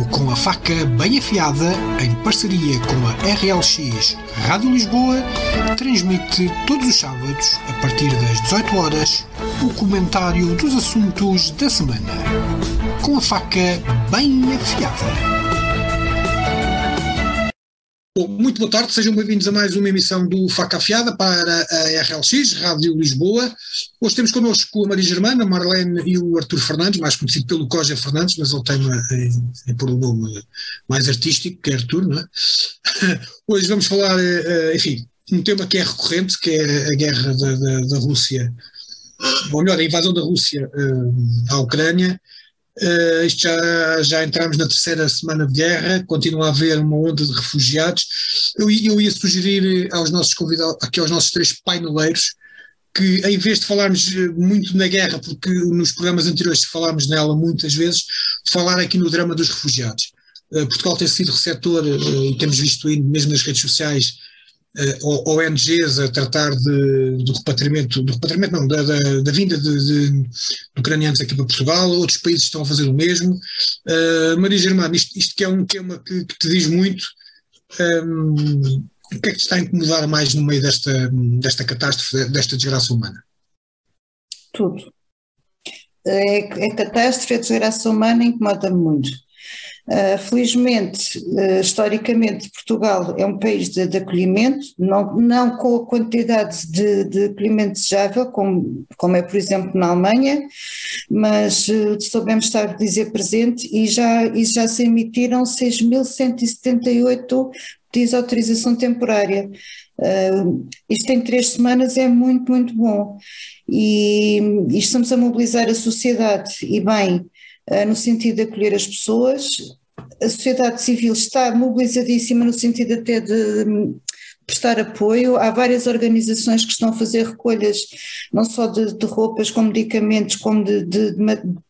O Com a Faca Bem Afiada, em parceria com a RLX Rádio Lisboa, transmite todos os sábados, a partir das 18 horas, o comentário dos assuntos da semana. Com a Faca Bem Afiada. Bom, muito boa tarde, sejam bem-vindos a mais uma emissão do Faca Afiada para a RLX, Rádio Lisboa. Hoje temos connosco a Maria Germana, a Marlene e o Artur Fernandes, mais conhecido pelo Coja Fernandes, mas ele tem é, é por um nome mais artístico, que é Artur, não é? Hoje vamos falar, eh, enfim, um tema que é recorrente, que é a guerra da, da, da Rússia, ou melhor, a invasão da Rússia uh, à Ucrânia, Uh, já, já entramos na terceira semana de guerra, continua a haver uma onda de refugiados. Eu, eu ia sugerir aos nossos convidados, aqui aos nossos três paineleiros, que em vez de falarmos eh, muito na guerra, porque nos programas anteriores falámos nela muitas vezes, falar aqui no drama dos refugiados. Portugal tem sido receptor, e temos visto aí mesmo nas redes sociais, ONGs a tratar de, do repatriamento, do repatriamento não, da, da, da vinda de, de, ucranianos aqui para Portugal, outros países estão a fazer o mesmo. Uh, Maria Germana, isto, isto, que é um tema que, que te diz muito, um, o que é que te está a incomodar mais no meio desta, desta catástrofe, desta desgraça humana? Tudo. É, é catástrofe, a desgraça humana incomoda-me muito Uh, felizmente, uh, historicamente, Portugal é um país de, de acolhimento, não, não, com a quantidade de, de, acolhimento desejável, como, como é, por exemplo, na Alemanha, mas uh, soubemos estar dizer presente e já, e já se emitiram 6.178 pedidos de autorização temporária. isto em três semanas é muito, muito bom. E, e estamos a mobilizar a sociedade, e bem, no sentido de acolher as pessoas. A sociedade civil está mobilizadíssima no sentido até de prestar apoio. Há várias organizações que estão a fazer recolhas, não só de, de roupas, como medicamentos, como de, de,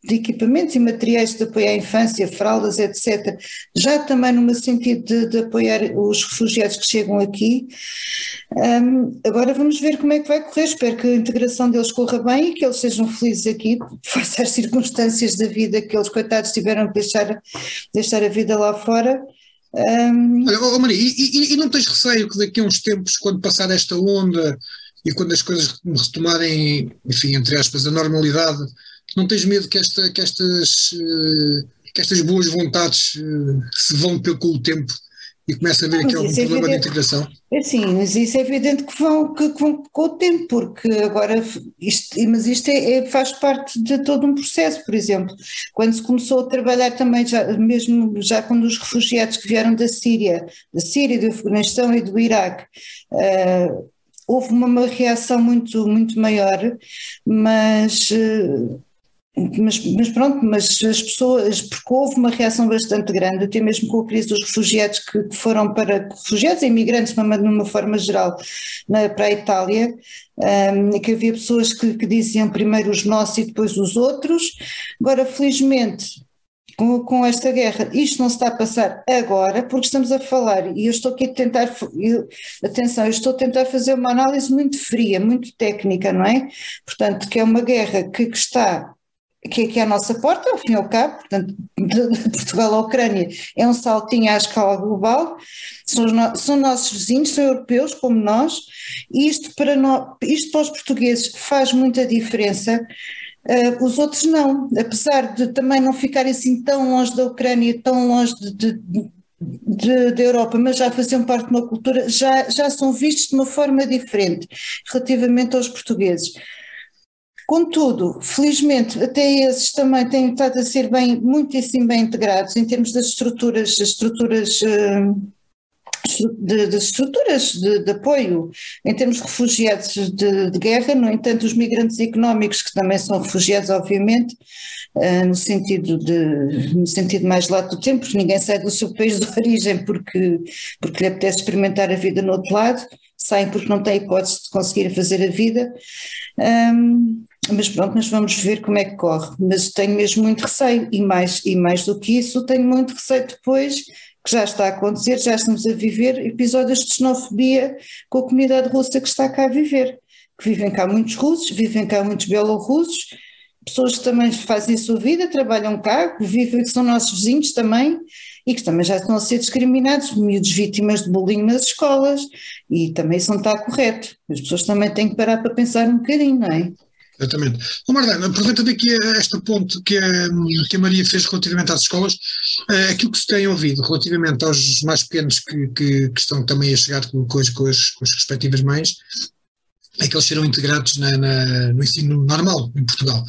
de, equipamentos e materiais de apoio à infância, fraldas, etc. Já também no sentido de, apoiar os refugiados que chegam aqui. Um, agora vamos ver como é que vai correr. Espero que a integração deles corra bem e que eles sejam felizes aqui, face às circunstâncias da vida que eles, coitados, tiveram que deixar, deixar a vida lá fora. Um... Oh Maria, e, e, não tens receio que daqui a uns tempos, quando passar esta onda e quando as coisas retomarem, enfim, entre aspas, a normalidade, não tens medo que, esta, que, estas, eh, que estas boas vontades eh, se vão com o tempo e começa a ver aqui algum é problema de integração? É sim, mas isso é evidente que vão, que, que vão com o tempo, porque agora, isto, mas isto é, é, faz parte de todo um processo, por exemplo, quando se começou a trabalhar também, já, mesmo já quando os refugiados que vieram da Síria, da Síria, do Afeganistão e do Iraque, uh, houve uma, uma, reação muito, muito maior, mas uh, mas, mas, pronto, mas as pessoas, porque houve uma reação bastante grande, até mesmo com a crise dos refugiados que foram para, refugiados e imigrantes numa forma geral, na, para a Itália, um, que havia pessoas que, que diziam primeiro os nossos e depois os outros, agora felizmente com, com, esta guerra. Isto não se está a passar agora, porque estamos a falar, e eu estou aqui a tentar, eu, atenção, eu estou a tentar fazer uma análise muito fria, muito técnica, não é? Portanto, que é uma guerra que, que está que, que é a nossa porta, ao fim e ao cabo, portanto, de, de Portugal à Ucrânia é um saltinho à escala global, são, no, são nossos vizinhos, são europeus como nós, e isto para, nós, isto para os portugueses faz muita diferença, uh, os outros não, apesar de também não ficarem assim tão longe da Ucrânia, tão longe de, de, da Europa, mas já faziam parte de uma cultura, já, já são vistos de uma forma diferente relativamente aos portugueses. Contudo, felizmente, até esses também têm estado a ser bem, muitíssimo bem integrados em termos das estruturas, estruturas eh, de, estruturas de, de, apoio em termos de refugiados de, de, guerra, no entanto, os migrantes económicos, que também são refugiados, obviamente, uh, no, sentido de, no sentido mais lato do tempo, porque ninguém sai do seu país de origem porque, porque lhe apetece experimentar a vida no outro lado, saem porque não têm hipótese de conseguir fazer a vida. Um, mas pronto, mas vamos ver como é que corre. Mas tenho mesmo muito receio, e mais, e mais do que isso, tenho muito receio depois, que já está a acontecer, já estamos a viver episódios de xenofobia com a comunidade russa que está cá a viver. Que vivem cá muitos russos, vivem cá muitos bielorrussos, pessoas que também fazem a sua vida, trabalham cá, vivem, que são nossos vizinhos também, e que também já estão a ser discriminados, miúdos vítimas de bullying nas escolas, e também isso não está correto. As pessoas também têm que parar para pensar um bocadinho, não é? Exatamente. Ô Mardana, aproveitando aqui esta ponto que a, que a Maria fez relativamente às escolas, uh, aquilo que se tem ouvido relativamente aos mais pequenos que, que, que estão também a chegar com, com, as, com, as, com as respectivas mães, é que eles serão integrados na, na, no ensino normal em Portugal.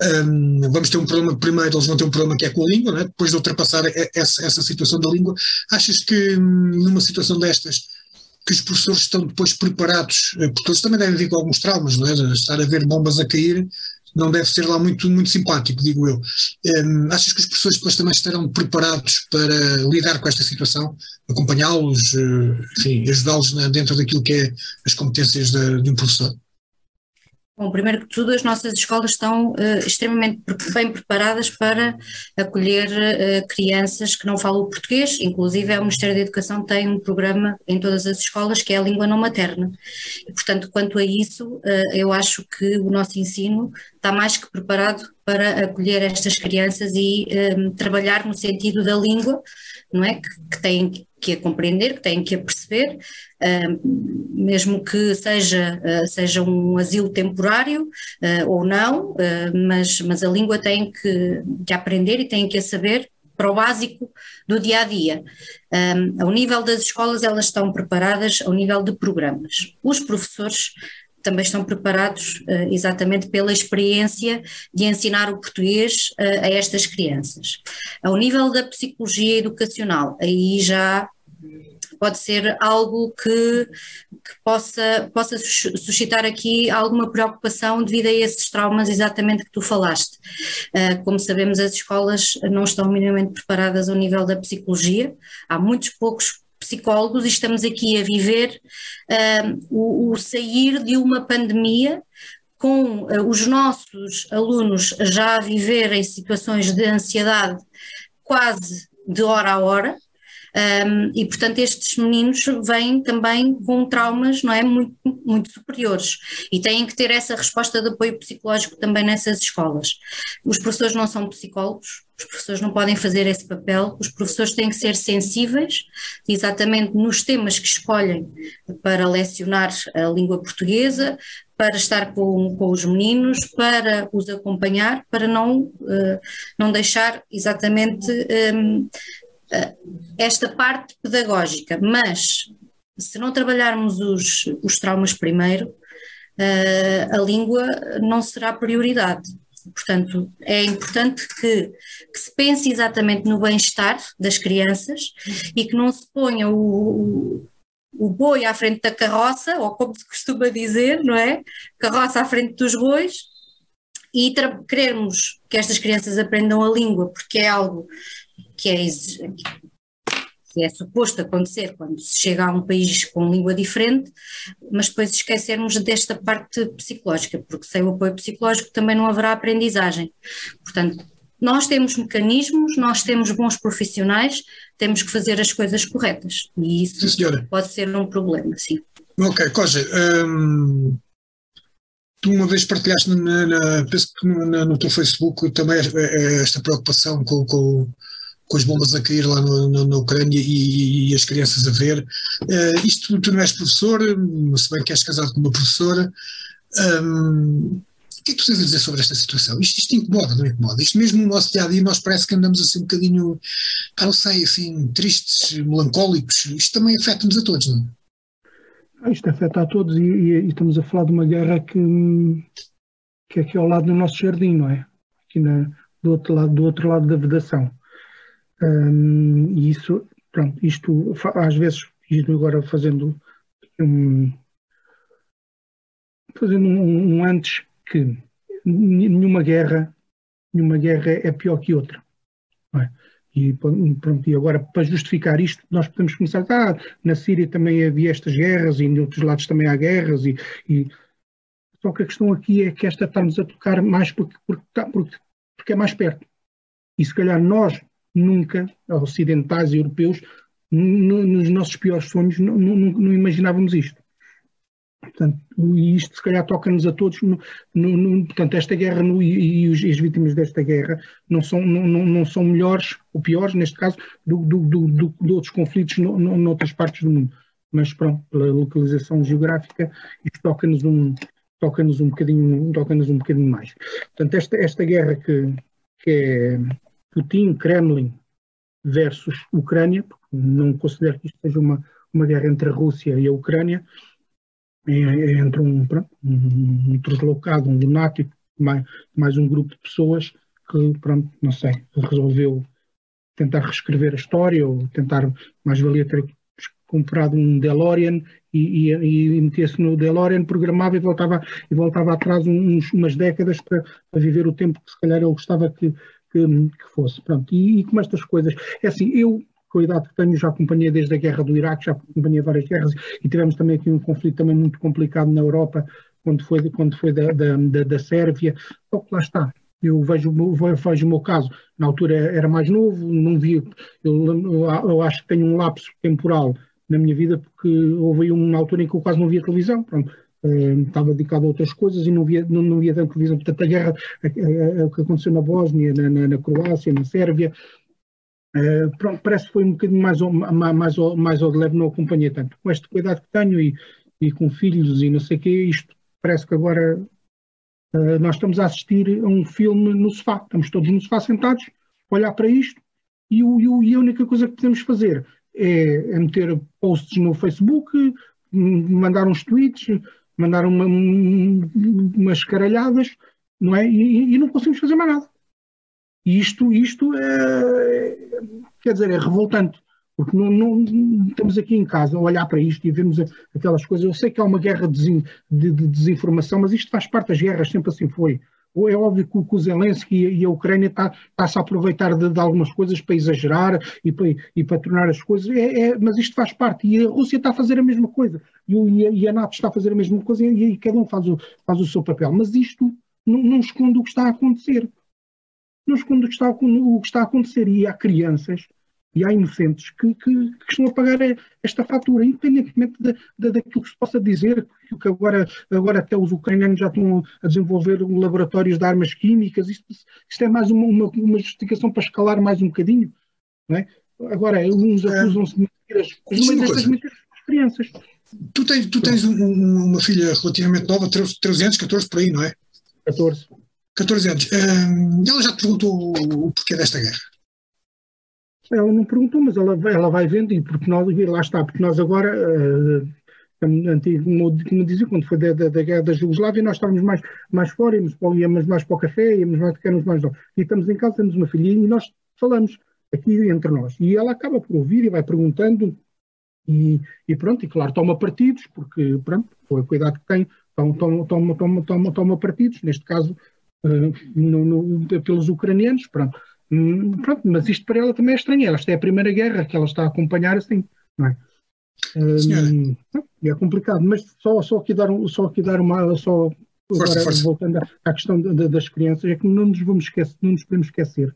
Um, vamos ter um problema, primeiro eles vão ter um problema que é com a língua, né? depois de ultrapassar essa, essa situação da língua, achas que hum, numa situação destas que os professores estão depois preparados, eh, porque eles também devem vir com alguns traumas, não é? Estar a ver bombas a cair não deve ser lá muito, muito simpático, digo eu. Um, achas que os professores depois também estarão preparados para lidar com esta situação, acompanhá-los, eh, enfim, ajudá-los dentro daquilo que é as competências de, de um professor? Bom, primeiro que tudo, as nossas escolas estão uh, extremamente bem preparadas para acolher uh, crianças que não falam português, inclusive o Ministério da Educação tem um programa em todas as escolas que é a língua não materna. E, portanto, quanto a isso, uh, eu acho que o nosso ensino está mais que preparado para acolher estas crianças e trabalhar no sentido da língua, não é? Que, que têm que a compreender, que têm que a perceber, mesmo que seja, uh, seja um asilo temporário uh, ou não, mas, mas a língua tem que, que aprender e tem que a saber para o básico do dia a dia. Um, ao nível das escolas, elas estão preparadas ao nível de programas. Os professores também estão preparados uh, exatamente pela experiência de ensinar o português uh, a estas crianças. Ao nível da psicologia educacional, aí já pode ser algo que, que, possa, possa suscitar aqui alguma preocupação devido a esses traumas exatamente que tu falaste. Uh, como sabemos, as escolas não estão minimamente preparadas ao nível da psicologia, há muitos poucos psicólogos e estamos aqui a viver uh, o, o sair de uma pandemia com uh, os nossos alunos já a viver em situações de ansiedade quase de hora a hora, um, e, portanto, estes meninos vêm também com traumas não é, muito, muito superiores e têm que ter essa resposta de apoio psicológico também nessas escolas. Os professores não são psicólogos, os professores não podem fazer esse papel, os professores têm que ser sensíveis exatamente nos temas que escolhem para lecionar a língua portuguesa, para estar com, com os meninos, para os acompanhar, para não, uh, não deixar exatamente eh, esta parte pedagógica, mas se não trabalharmos os, os traumas primeiro, uh, a língua não será prioridade. Portanto, é importante que, que se pense exatamente no bem-estar das crianças e que não se ponha o, o boi à frente da carroça, ou como se costuma dizer, não é? Carroça à frente dos bois, e queremos que estas crianças aprendam a língua, porque é algo que é, que é suposto acontecer quando se chega a um país com língua diferente, mas depois esquecermos desta parte psicológica, porque sem o apoio psicológico também não haverá aprendizagem. Portanto, nós temos mecanismos, nós temos bons profissionais, temos que fazer as coisas corretas e isso sim, pode ser um problema, sim. Ok, Koja, hum, tu uma vez partilhaste na, na, penso que no, no teu Facebook também esta preocupação com, com com as bombas a cair lá na Ucrânia e, e, as crianças a ver. Uh, isto, tu não és professor, se bem que és casado com uma professora. Um, o que é que tu tens a dizer sobre esta situação? Isto, isto incomoda, não incomoda? Isto mesmo no nosso dia a dia, nós parece que andamos assim um bocadinho, não sei, assim, tristes, melancólicos. Isto também afeta-nos a todos, não é? Ah, isto afeta a todos e, e, e, estamos a falar de uma guerra que, que é aqui ao lado do nosso jardim, não é? Aqui na, do, outro lado, do outro lado da vedação. Um, e isso, pronto, isto às vezes, isto agora fazendo um, fazendo um, um antes que nenhuma guerra, nenhuma guerra é pior que outra. É? E, pronto, e agora, para justificar isto, nós podemos começar, ah, na Síria também havia estas guerras e em outros lados também há guerras, e, e só que a questão aqui é que esta estamos a tocar mais porque, porque, porque, porque é mais perto. E se calhar nós nunca, ocidentais e europeus, no, nos nossos piores sonhos, não, não, não, imaginávamos isto. Portanto, e isto se calhar toca-nos a todos, no, no, no, portanto, esta guerra no, e, e, os, e, as vítimas desta guerra não são, não, não são melhores ou piores, neste caso, do, do, do, de outros conflitos no, no, noutras partes do mundo. Mas pronto, pela localização geográfica, isto toca-nos um, toca-nos um bocadinho, toca-nos um bocadinho mais. Portanto, esta, esta guerra que, que é Putin, Kremlin versus Ucrânia, porque não considero que isto seja uma, uma guerra entre a Rússia e a Ucrânia, é, é entre um, um, um deslocado, um lunático, mais, mais um grupo de pessoas que, pronto, não sei, resolveu tentar reescrever a história ou tentar, mais valia ter comprado um DeLorean e, e, e metia-se no DeLorean, programava e voltava, e voltava atrás uns, umas décadas para, para, viver o tempo que se calhar ele gostava que, que, que fosse. Pronto, e, e como estas coisas. É assim, eu com a idade que tenho, já acompanhei desde a guerra do Iraque, já acompanhei várias guerras e tivemos também aqui um conflito também muito complicado na Europa, quando foi, quando foi da, da, da, da Sérvia. Só que lá está, eu vejo, vejo o meu caso, na altura era mais novo, não via, eu, eu, acho que tenho um lapso temporal na minha vida, porque houve uma altura em que eu quase não via televisão, pronto, estava dedicado a outras coisas e não via, não, não via tanto televisão. Portanto, a guerra, o que aconteceu na Bósnia, na, na, na Croácia, na Sérvia, uh, pronto, parece que foi um bocadinho mais, mais, mais, mais ao de leve, não acompanhei tanto. Com este cuidado que tenho e, e com filhos e não sei o quê, isto parece que agora uh, nós estamos a assistir a um filme no sofá, estamos todos no sofá sentados, olhar para isto, e, o, e a única coisa que podemos fazer é, é meter posts no Facebook, mandar uns tweets, mandar uma, umas caralhadas, não é? E, e, não conseguimos fazer mais nada. E isto, isto é, quer dizer, é revoltante, porque não, não, estamos aqui em casa a olhar para isto e vemos aquelas coisas. Eu sei que há uma guerra de, de, de desinformação, mas isto faz parte das guerras, sempre assim foi é óbvio que, o Zelensky e a Ucrânia está-se tá a aproveitar de, de, algumas coisas para exagerar e para, e para tornar as coisas, é, é, mas isto faz parte. E a Rússia está a fazer a mesma coisa. E, a, e a, NATO está a fazer a mesma coisa e, e, cada um faz o, faz o seu papel, mas isto não, não esconde o que está a acontecer. Não esconde o que está, o que está a acontecer. E há crianças e há inocentes que, que, que, estão a pagar esta fatura, independentemente de, de, daquilo que se possa dizer, que agora, agora até os ucranianos já estão a desenvolver laboratórios de armas químicas, isto, isto é mais uma, uma, uma, justificação para escalar mais um bocadinho. Não é? Agora, uns é. acusam-se de mentiras, mas destas mentiras são crianças. Tu tens, tu tens um, uma filha relativamente nova, 13 anos, 14 por aí, não é? 14. 14 anos. Ela já te perguntou o porquê desta guerra? Ela não perguntou, mas ela, ela vai vendo, e porque nós, lá está, porque nós agora, uh, antigo, como dizia, quando foi da, da, da, guerra da Jugoslávia, nós estávamos mais, mais fora, íamos, íamos mais para o café, íamos mais, queremos mais. E estamos em casa, temos uma filhinha e nós falamos aqui entre nós. E ela acaba por ouvir e vai perguntando, e, e pronto, e claro, toma partidos, porque pronto, foi o cuidado que tem, toma, toma, toma, toma, toma partidos, neste caso uh, no, no, pelos ucranianos, pronto. Hum, pronto, mas isto para ela também é estranho. Esta é a primeira guerra que ela está a acompanhar assim, não é? Hum, é complicado, mas só, só, aqui dar, só aqui dar uma. Só, força, força. voltando à questão de, de, das crianças, é que não nos vamos esquecer, não nos podemos esquecer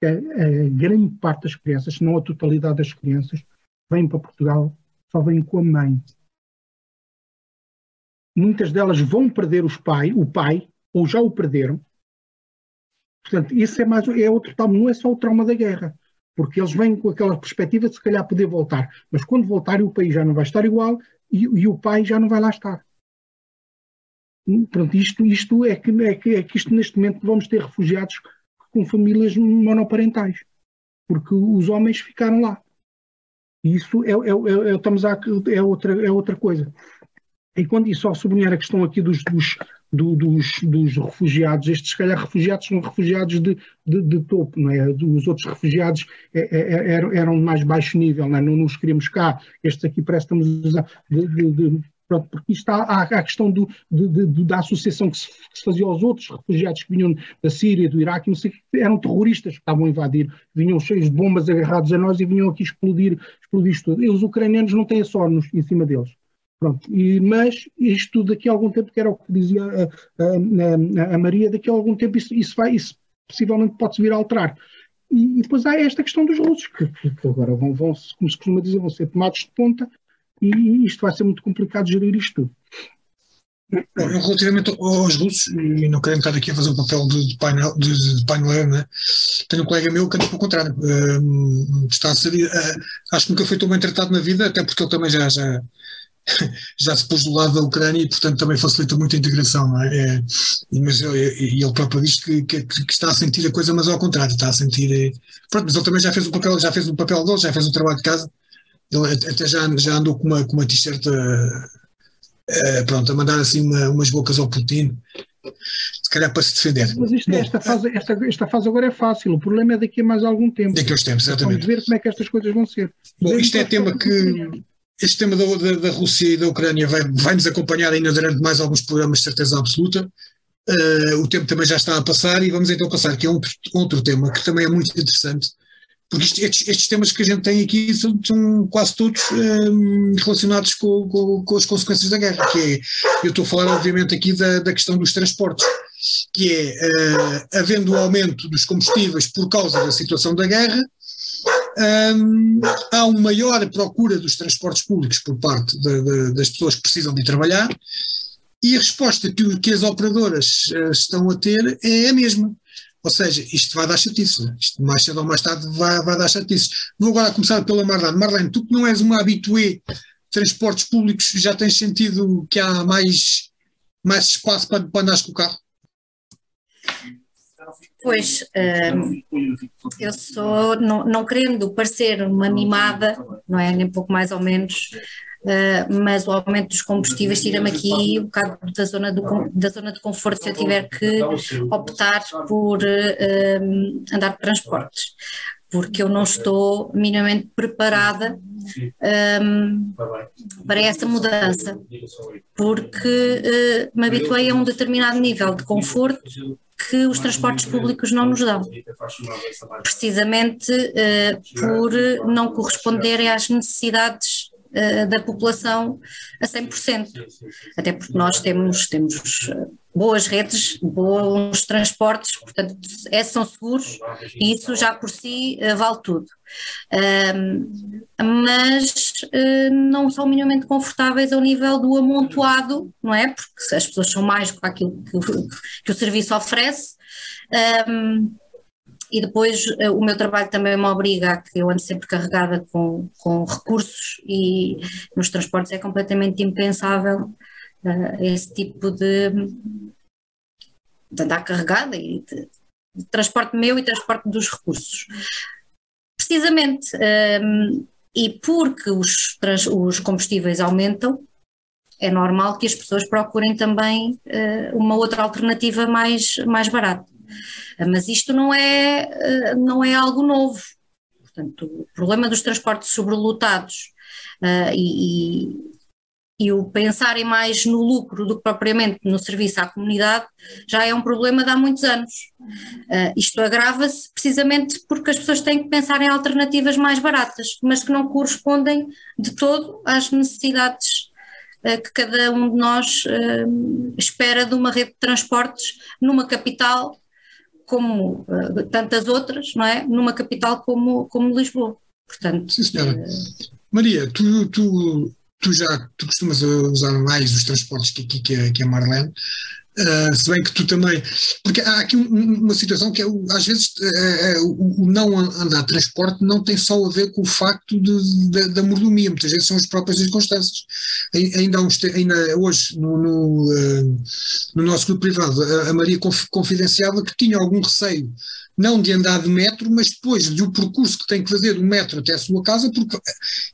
que a, a, grande parte das crianças, se não a totalidade das crianças, vêm para Portugal, só vêm com a mãe. Muitas delas vão perder os pai, o pai, ou já o perderam, Portanto, isso é mais é outro trauma, não é só o trauma da guerra, porque eles vêm com aquela perspectiva de se calhar poder voltar, mas quando voltarem o país já não vai estar igual e, e o pai já não vai lá estar. Pronto, isto, isto é, que, é, que, é que isto neste momento vamos ter refugiados com famílias monoparentais, porque os homens ficaram lá. Isso é, é, é, estamos a, é, outra, é outra coisa. E, quando, e só sublinhar a questão aqui dos, dos, do, dos, dos, refugiados, estes, se calhar, refugiados são refugiados de, de, de topo, não é? Os outros refugiados é, é, é eram, eram de mais baixo nível, não, é? não nos queremos cá. Estes aqui parece que estamos a de, de, pronto, porque isto há, a questão do, da associação que se, que se, fazia aos outros refugiados que vinham da Síria, do Iraque, não sei, eram terroristas que estavam a invadir, vinham cheios de bombas agarrados a nós e vinham aqui explodir, explodir isto tudo. E os ucranianos não têm a sorte em cima deles. Pronto, e, mas isto daqui a algum tempo, que era o que dizia a, a, a, Maria, daqui a algum tempo isso, isso vai, isso possivelmente pode-se vir a alterar. E, e, depois há esta questão dos russos, que, que agora vão, vão, como se costuma dizer, vão ser tomados de ponta e isto vai ser muito complicado gerir isto tudo. Relativamente aos russos, e não querendo estar aqui a fazer um papel de, de painel, de, de painel né? tenho um colega meu que anda pelo contrário, uh, está a ser, uh, acho que nunca foi tão bem tratado na vida, até porque ele também já, já, já se pôs do lado da Ucrânia e, portanto, também facilita muito a integração, não é? é mas ele, ele próprio diz que, que, que, está a sentir a coisa, mas ao contrário, está a sentir. É, pronto, mas ele também já fez o papel, já fez o papel dele, já fez o trabalho de casa, ele até já, já andou com uma, com uma t-shirt. Uh, uh, pronto, a mandar assim uma, umas bocas ao Putin, se calhar para se defender. Mas isto, Bom, esta, fase, esta, esta fase agora é fácil, o problema é daqui a mais algum tempo. Daqui a uns tempos, exatamente. Vamos ver como é que estas coisas vão ser. Bom, isto é tema que. Este tema da, da, da, Rússia e da Ucrânia vai, vai nos acompanhar ainda durante mais alguns programas, de certeza absoluta. Uh, o tempo também já está a passar e vamos então passar aqui a um, outro tema que também é muito interessante, porque estes, estes, temas que a gente tem aqui são, são quase todos um, relacionados com, com, com, as consequências da guerra, que é, eu estou a falar obviamente aqui da, da questão dos transportes, que é, uh, havendo o aumento dos combustíveis por causa da situação da guerra, um, há uma maior procura dos transportes públicos por parte de, de, das pessoas que precisam de trabalhar, e a resposta que, que as operadoras uh, estão a ter é a mesma ou seja, isto vai dar chatice, né? isto mais cedo ou mais tarde vai, vai dar chatice. Vou agora começar pela Marlene. Marlene, tu que não és uma habituê de transportes públicos, já tens sentido que há mais, mais espaço para, para andares com o carro? Pois, hum, eu sou, não, não querendo parecer uma mimada, não é? Nem pouco mais ou menos, Uh, mas o aumento dos combustíveis tira-me aqui um bocado da zona, do, da zona de conforto se eu tiver que optar por uh, andar de transportes, porque eu não estou minimamente preparada um, para essa mudança, porque uh, me habituei a um determinado nível de conforto que os transportes públicos não nos dão, precisamente por não corresponderem às necessidades uh, da população a 100%. Até porque nós temos, temos eh, boas redes, bons transportes, portanto, esses são seguros e isso já por si uh, vale tudo. Um, mas uh, não são minimamente confortáveis ao nível do amontoado, não é? Porque as pessoas são mais que aquilo que, que o serviço oferece. Um, e depois uh, o meu trabalho também me obriga a que eu ando sempre carregada com, com recursos e nos transportes é completamente impensável uh, esse tipo de, de andar carregada e de, de, transporte meu e transporte dos recursos. Precisamente, um, ehm, e porque os, os combustíveis aumentam, é normal que as pessoas procurem também uh, uma outra alternativa mais, mais barata. Mas isto não é, eh, não é algo novo. Portanto, o problema dos transportes sobrelotados uh, e, e, o pensarem mais no lucro do que propriamente no serviço à comunidade já é um problema de há muitos anos. Uh, isto agrava-se precisamente porque as pessoas têm que pensar em alternativas mais baratas, mas que não correspondem de todo às necessidades que cada um de nós uh, espera de uma rede de transportes numa capital como uh, tantas outras, não é? Numa capital como, como Lisboa. Portanto, Sim, senhora. Uh, Maria, tu, tu, tu já tu costumas usar mais os transportes que, que, que, a, que a Marlene. Uh, se bem que tu também. Porque há aqui um, uma situação que é, às vezes, uh, uh, o não andar de transporte não tem só a ver com o facto de, de, da mordomia, muitas vezes são as próprias circunstâncias. Ainda, uns, ainda hoje, no, no, no, nosso grupo privado, a, a Maria confidenciava que tinha algum receio não de andar de metro, mas depois do percurso que tem que fazer do metro até a sua casa, porque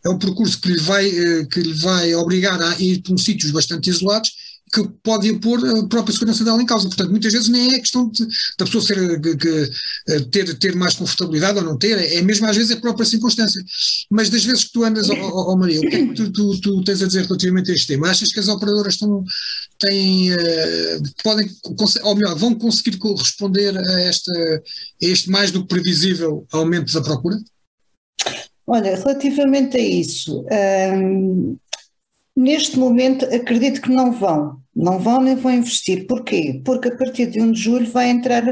é um percurso que lhe vai, que lhe vai obrigar a ir para sítios bastante isolados que pode impor a própria segurança dela em causa. Portanto, muitas vezes nem é questão de, da pessoa ser, que, que, eh, ter, ter mais confortabilidade ou não ter, é mesmo às vezes a própria circunstância. Mas das vezes que tu andas, ó, oh, Maria, o que é que tu, tu, tu, tens a dizer relativamente a este tema? Achas que as operadoras estão, têm, uh, podem, ou melhor, vão conseguir corresponder a, esta, a este mais do que previsível aumento da procura? Olha, relativamente a isso, hum, Neste momento, acredito que não vão, não vão nem vão investir. Porquê? Porque a partir de 1 de julho vai entrar,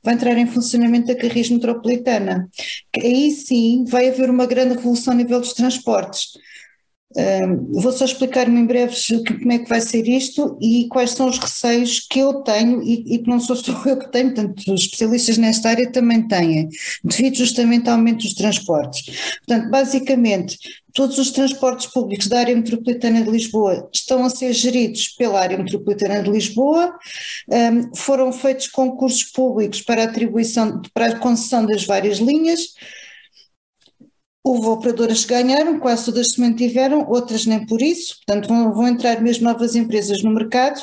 vai entrar em funcionamento a Carris Metropolitana. Aí sim vai haver uma grande revolução a nível dos transportes. vou só explicar-me em breve como é que vai ser isto e quais são os receios que eu tenho e, e que não sou só eu que tenho, portanto os especialistas nesta área também têm, devido justamente ao aumento dos transportes. Portanto, basicamente, todos os transportes públicos da área metropolitana de Lisboa estão a ser geridos pela área metropolitana de Lisboa, foram feitos concursos públicos para atribuição, para a concessão das várias linhas, Houve operadoras que ganharam, quase todas se mantiveram, outras nem por isso, portanto vão, vão entrar mesmo novas empresas no mercado.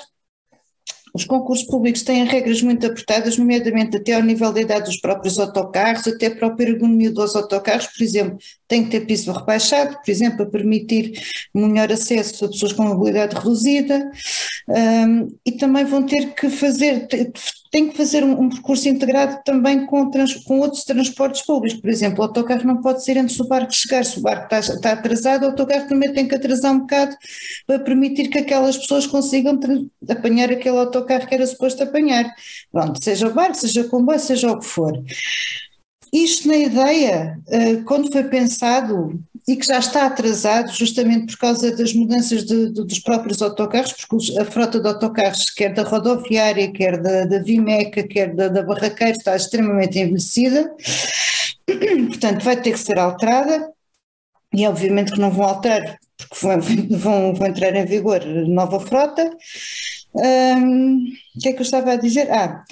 Os concursos públicos têm regras muito apertadas, nomeadamente até ao nível da idade dos próprios autocarros, até a própria ergonomia dos autocarros, por exemplo, tem que ter piso rebaixado, por exemplo, para permitir melhor acesso a pessoas com mobilidade reduzida, um, e também vão ter que fazer, tem que fazer um, um percurso integrado também com, trans, com, outros transportes públicos. Por exemplo, o autocarro não pode ser antes do barco chegar. Se o barco está, está, atrasado, o autocarro também tem que atrasar um bocado para permitir que aquelas pessoas consigam apanhar aquele autocarro que era suposto apanhar. Pronto, seja o barco, seja o comboio, seja o que for. Isto na ideia, eh, quando foi pensado, e que já está atrasado justamente por causa das mudanças de, de, dos próprios autocarros, porque a frota de autocarros, quer da rodoviária, quer da, da Vimeca, quer da, da Barraqueira, está extremamente envelhecida, portanto vai ter que ser alterada, e obviamente que não vão alterar, porque vão, vão, vão entrar em vigor nova frota. O que é que eu estava a dizer? Ah,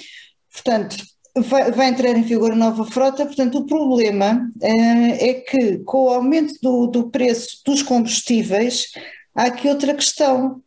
portanto, vai, vai, entrar em vigor a nova frota, portanto, o problema é, é que com o aumento do, do preço dos combustíveis, há aqui outra questão.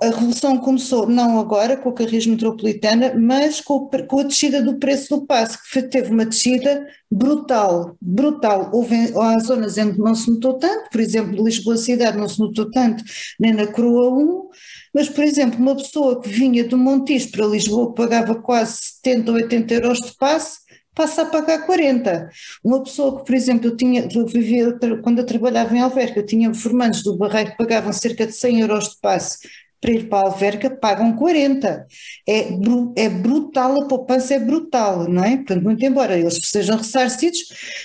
A revolução começou não agora com a Carris Metropolitana, mas com, com, a descida do preço do passe, que teve uma descida brutal, brutal. Houve há zonas onde não se notou tanto, por exemplo, Lisboa Cidade não se notou tanto, nem na Crua 1, mas, por exemplo, uma pessoa que vinha do Montijo para Lisboa, pagava quase 70 ou 80 euros de passe, passa a pagar 40. Uma pessoa que, por exemplo, eu tinha, eu vivia, quando eu trabalhava em Alverca, eu tinha formandos do Barreiro que pagavam cerca de 100 euros de passe para ir para a Alverca pagam 40. É, é brutal, a poupança é brutal, não é? Portanto, muito embora eles sejam ressarcidos,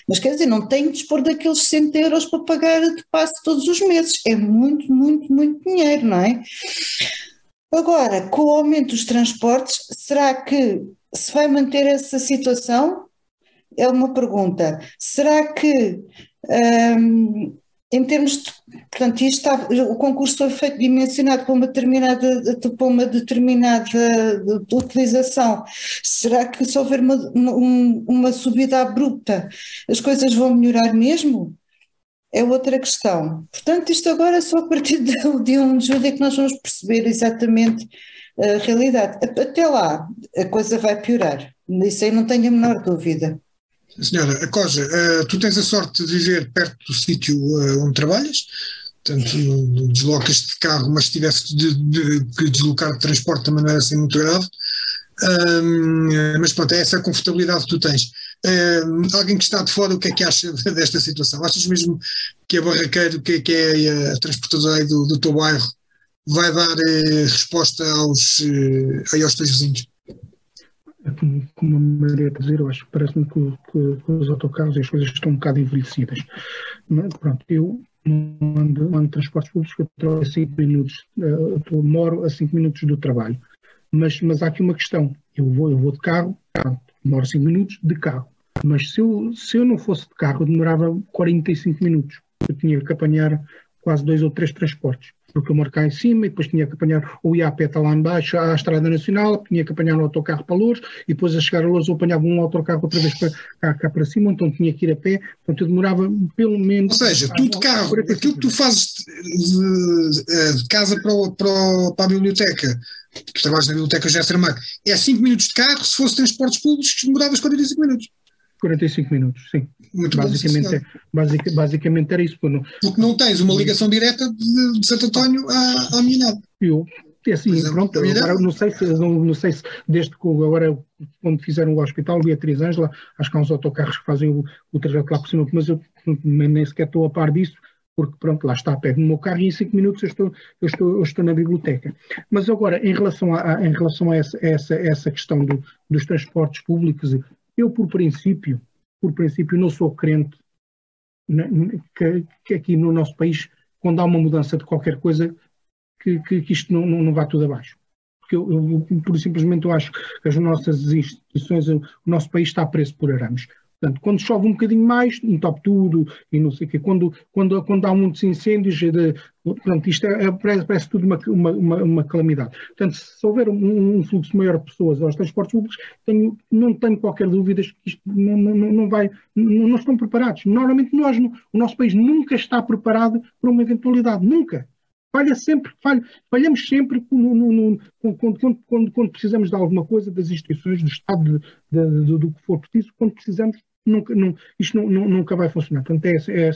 mas quer dizer, não têm de dispor daqueles 60 euros para pagar de passe todos os meses. É muito, muito, muito dinheiro, não é? Agora, com o aumento dos transportes, será que se vai manter essa situação? É uma pergunta. Será que hum, em termos de, portanto, isto está, o concurso foi feito dimensionado para uma determinada, para uma determinada utilização. Será que se houver uma, uma, uma subida abrupta, as coisas vão melhorar mesmo? É outra questão. Portanto, isto agora é só a partir de, de 1 de julho é que nós vamos perceber exatamente a realidade. Até lá, a coisa vai piorar. Isso aí não tenho a menor dúvida. Senhora, Cosa, uh, tu tens a sorte de viver perto do sítio uh, onde trabalhas, portanto, deslocas-te de carro, mas se tivesse de, de, de, deslocar de transporte também não era assim muito grave. Um, mas pronto, é essa confortabilidade que tu tens. Um, alguém que está de fora, o que é que acha desta situação? Achas mesmo que a barraqueira, que, que é a transportadora do, do teu bairro, vai dar uh, resposta aos, uh, aos teus vizinhos? É como, como a Maria está a dizer, eu acho parece-me que, que, que, os autocarros e as coisas estão um bocado envelhecidas. Mas, pronto, eu não ando, ando transportes públicos, eu trabalho a 5 minutos, uh, eu moro a 5 minutos do trabalho. Mas, mas há aqui uma questão, eu vou, eu vou de carro, pronto, demoro 5 minutos de carro. Mas se eu, se eu não fosse de carro, eu demorava 45 minutos. Eu tinha que apanhar quase dois ou três transportes porque eu moro cá em cima e depois tinha que apanhar o IAP lá embaixo à Estrada Nacional, tinha que apanhar um autocarro para Louros e depois a chegar a Louros eu apanhava um autocarro outra vez para cá, cá para cima, então tinha que ir a pé, portanto eu demorava pelo menos... Ou seja, tu de carro, aquilo que tu fazes de, de casa para, o, para, o, para a biblioteca, que trabalhas na biblioteca já é 5 minutos de carro, se fosse transportes públicos demoravas 45 minutos. 45 minutos, sim. Muito basicamente, bom, é, basic, basicamente era isso. Não, porque não tens uma ligação direta de, de Santo António à, à Minado. Eu, é assim, é, pronto, agora, não sei se, não, não, sei se desde que agora, quando fizeram o hospital, Beatriz Ângela, acho que há uns autocarros que fazem o, o trajeto lá por cima, mas eu nem sequer estou a par disso, porque pronto, lá está, pego no meu carro e em 5 minutos eu estou, eu, estou, eu estou na biblioteca. Mas agora, em relação a, em relação a essa, essa, essa questão do, dos transportes públicos eu, por princípio, por princípio, não sou crente que, que aqui no nosso país quando há uma mudança de qualquer coisa, que, que, que isto não, não, não vá tudo abaixo. Porque eu, eu, por simplesmente eu acho que as nossas instituições, o nosso país está preso por arames. Portanto, quando chove um bocadinho mais, entope tudo e não sei o quê. Quando, quando, quando há muitos incêndios, de, pronto, isto é, é, parece, parece, tudo uma, uma, uma, uma, calamidade. Portanto, se houver um, um, fluxo maior de pessoas aos transportes públicos, tenho, não tenho qualquer dúvida que isto não, não, não vai, não, não estão preparados. Normalmente nós, o nosso país nunca está preparado para uma eventualidade, nunca falha sempre, falha, falhamos sempre no, no, no, quando, quando, quando, precisamos de alguma coisa das instituições, do Estado, de, de, de, do que for preciso, quando precisamos, nunca, não, isto não, nunca vai funcionar. Portanto, é, é,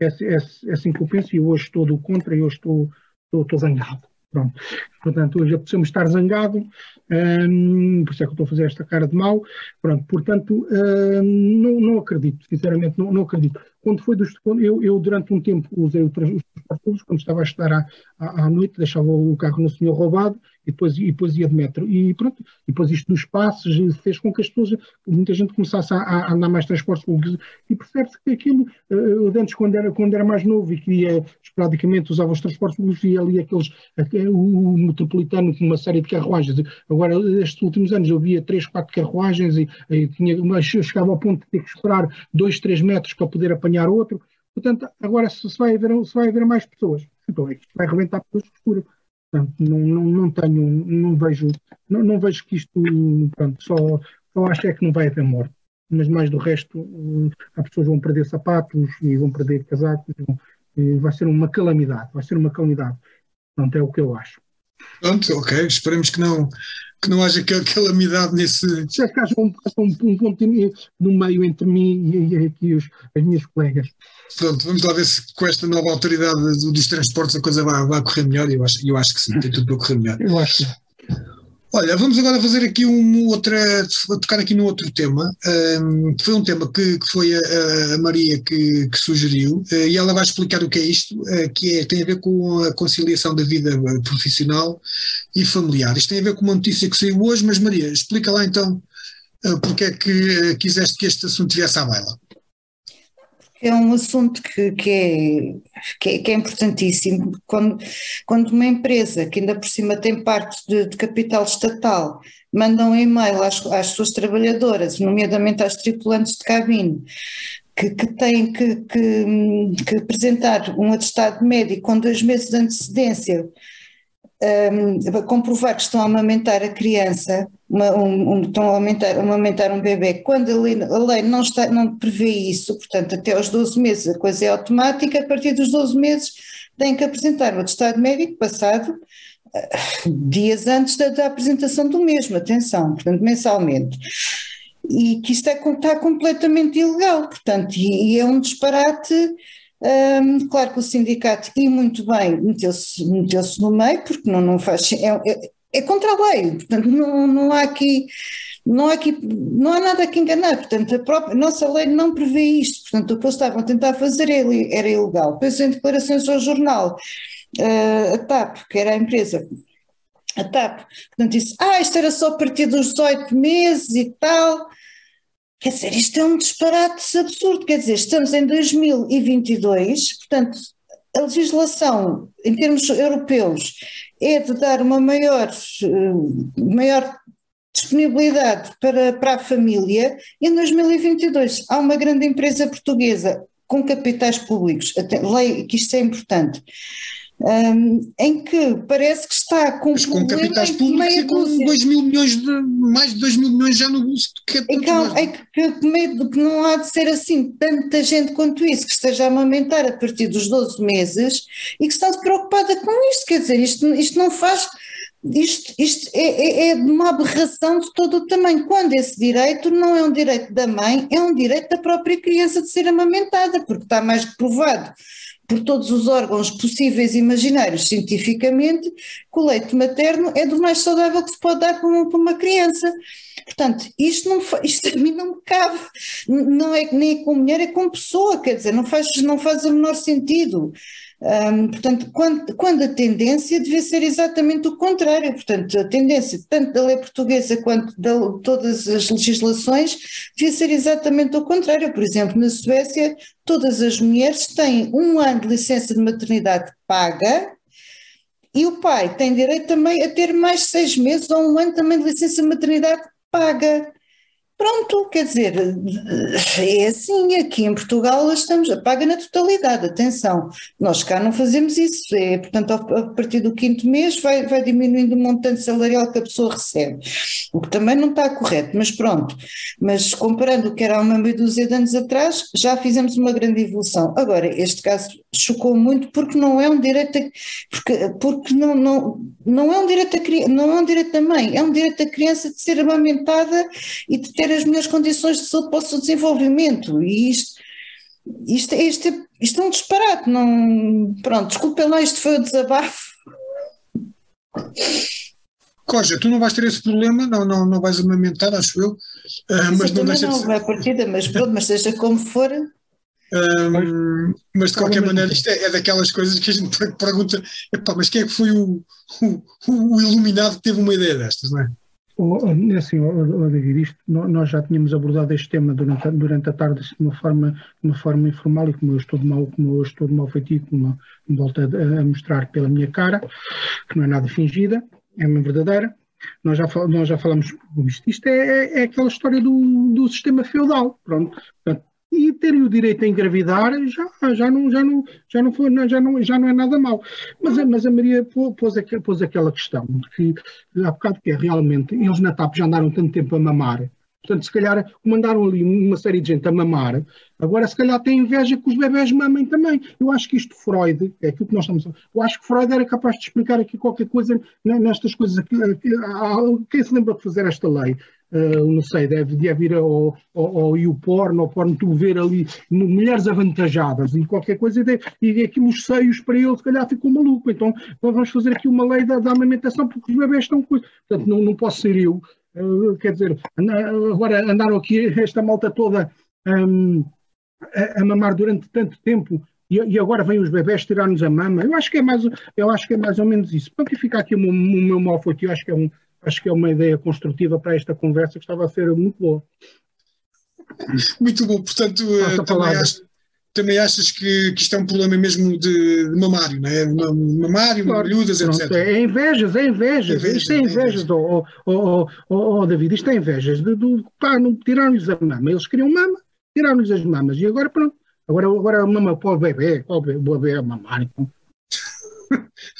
é, é, é assim que eu penso e hoje estou do contra e hoje estou, estou, estou zangado. Pronto. Portanto, hoje apeteceu-me estar zangado, hum, por isso é que eu estou a fazer esta cara de mau. Pronto, portanto, hum, não, não acredito, sinceramente, não, não acredito. Quando foi dos, eu, eu, durante um tempo usei os transportes quando estava a estudar à, à, à, noite, deixava o carro no senhor roubado e depois, e depois ia de metro. E pronto, e depois isto dos passos fez com que as pessoas, muita gente começasse a, a andar mais transportes públicos e percebe-se que aquilo, eh, eu antes quando era, quando era mais novo e queria esporadicamente usava os transportes públicos e ali aqueles, o metropolitano com uma série de carruagens. Agora, estes últimos anos eu via três, quatro carruagens e, e tinha, mas eu chegava ao ponto de ter que esperar dois, três metros para poder apanhar outro. Portanto, agora se, vai, haver, se vai haver mais pessoas, então é que vai arrebentar pelas costuras. Portanto, não, não, não tenho, não vejo, não, não vejo que isto, pronto, só, só acho é que não vai haver morte. Mas mais do resto, as pessoas vão perder sapatos e vão perder casacos, vão, vai ser uma calamidade, vai ser uma calamidade. Pronto, é o que eu acho. Pronto, ok, esperemos que não, que não haja calamidade nesse. Se é que haja um, um, um ponto no meio entre mim e, e aqui os, as minhas colegas. Pronto, vamos lá ver se com esta nova autoridade dos transportes a coisa vai, vai correr melhor. Eu acho, eu acho que sim, tem tudo para correr melhor. Eu acho que Olha, vamos agora fazer aqui uma outra, tocar aqui no outro tema. Um, foi um tema que, que foi a, a, Maria que, que sugeriu uh, e ela vai explicar o que é isto, uh, que é, tem a ver com a conciliação da vida eh, profissional e familiar. Isto tem a ver com uma notícia que saiu hoje, mas Maria, explica lá então uh, porque é que quiseste que este assunto viesse à baila é um assunto que, que, é, que, é, que, é, importantíssimo. Quando, quando uma empresa, que ainda por cima tem parte de, de capital estatal, manda um e-mail às, às suas trabalhadoras, nomeadamente às tripulantes de cabine, que, que têm que, que, que apresentar um atestado médico com dois meses de antecedência um, comprovar que estão a amamentar a criança, uma, um, um, estão a aumentar, a amamentar um bebê, quando a lei, a lei, não, está, não prevê isso, portanto, até aos 12 meses a coisa é automática, a partir dos 12 meses têm que apresentar o atestado médico passado uh, dias antes da, da, apresentação do mesmo, atenção, portanto, mensalmente. E que isto é, está completamente ilegal, portanto, e, e é um disparate um, claro que o sindicato, e muito bem, meteu-se meteu no meio, porque não, não faz. É, é, é, contra a lei, portanto, não, não há aqui. Não há, aqui, não há nada que enganar, portanto, a, própria, nossa lei não prevê isto, portanto, o que eles estavam a tentar fazer era, era ilegal. Depois, em declarações ao jornal, uh, a TAP, que era a empresa, a TAP, portanto, disse: Ah, isto era só a partir dos 18 meses e tal. Quer dizer, isto é um disparate absurdo, quer dizer, estamos em 2022, portanto, a legislação em termos europeus é de dar uma maior, eh, maior disponibilidade para, para a família e em 2022 há uma grande empresa portuguesa com capitais públicos, até, lei que isto é importante, um, em que parece que está com, Mas com capitais públicos e com 2 mil milhões de, mais de 2 mil milhões já no bolso que é então, é? que, que medo que não há de ser assim tanta gente quanto isso que esteja a amamentar a partir dos 12 meses e que está preocupada com isto, quer dizer, isto, isto não faz isto, isto é, é, é, uma aberração de todo o tamanho, quando esse direito não é um direito da mãe, é um direito da própria criança de ser amamentada, porque está mais que provado por todos os órgãos possíveis e imaginários cientificamente, que o leite materno é do mais saudável que se pode dar para uma, para uma criança. Portanto, isto, não, isto a mim não me cabe, não é nem com mulher, é com pessoa, quer dizer, não faz, não faz o menor sentido. Um, portanto, quando, quando, a tendência devia ser exatamente o contrário, portanto, a tendência tanto da lei portuguesa quanto de todas as legislações devia ser exatamente o contrário. Por exemplo, na Suécia, todas as mulheres têm um ano de licença de maternidade paga e o pai tem direito também a ter mais seis meses ou um ano também de licença de maternidade paga. Pronto, quer dizer, é assim, aqui em Portugal estamos, paga na totalidade, atenção, nós cá não fazemos isso, é, portanto a partir do quinto mês vai, vai diminuindo o montante salarial que a pessoa recebe, o que também não está correto, mas pronto, mas comparando o que era há uma meia dúzia de anos atrás, já fizemos uma grande evolução. Agora, este caso chocou muito porque não é um direito, a, porque, porque não, não, não é um direito a, não é um direito da mãe, é um direito da criança de ser amamentada e de ter ter as melhores condições de saúde para o seu desenvolvimento. E isto, isto, isto, isto é um disparate. Não, pronto, desculpem lá, isto foi o desabafo. Coja, tu não vais ter esse problema, não, não, não vais amamentar, acho eu. Uh, mas não deixa não, de ser. partida, mas pronto, mas seja como for. Um, mas de qualquer maneira, isto é, é, daquelas coisas que a gente pergunta: epá, mas quem é que foi o, o, o iluminado que teve uma ideia destas, não é? É assim, oh, isto, nós já tínhamos abordado este tema durante, durante a tarde de uma forma, uma forma informal e como eu estou de mal, como eu estou de mal feitio, como me volto a, a, mostrar pela minha cara, que não é nada fingida, é uma verdadeira. Nós já, nós já falamos, isto, isto é, é, aquela história do, do sistema feudal, pronto. Portanto, e terem o direito a engravidar já, já, não, já, não, já, não, foi, já, não, já não é nada mal. Mas, mas a Maria pôs, pôs aquela questão de que há bocado que é realmente, eles na TAP já andaram tanto tempo a mamar, portanto, se calhar, como andaram ali uma série de gente a mamar, agora se calhar tem inveja que os bebés mamem também. Eu acho que isto Freud, é aquilo que nós estamos a eu acho que Freud era capaz de explicar aqui qualquer coisa nestas coisas. Aqui, quem se lembra de fazer esta lei? Uh, não sei, deve, deve ir ao, ao, ao YouPorn, ao porno, tu ver ali mulheres avantajadas e qualquer coisa, e, de, e aquilo os seios para ele, se calhar ficou maluco. Então vamos fazer aqui uma lei da, da amamentação porque os bebés estão. Portanto, não, não posso ser eu. Uh, quer dizer, agora andaram aqui esta malta toda um, a, a, mamar durante tanto tempo e, agora vêm os bebés tirar-nos a mama. Eu acho que é mais, eu acho que é mais ou menos isso. Para ficar aqui o meu, o meu que eu acho que é um acho que é uma ideia construtiva para esta conversa que estava a ser muito boa. Muito bom, portanto, uh, também, acho, também, achas que, que isto é um problema mesmo de, de mamário, não é? Mamário, claro, mamalhudas, etc. É invejas, é invejas, invejas isto é invejas, é oh, oh, oh, oh, David, isto é invejas, de, de, pá, não tiraram-lhes a mama, eles queriam mama, tiraram-lhes as mamas, e agora pronto, agora, agora a mama para o bebê, qual o bebê a mamar, então.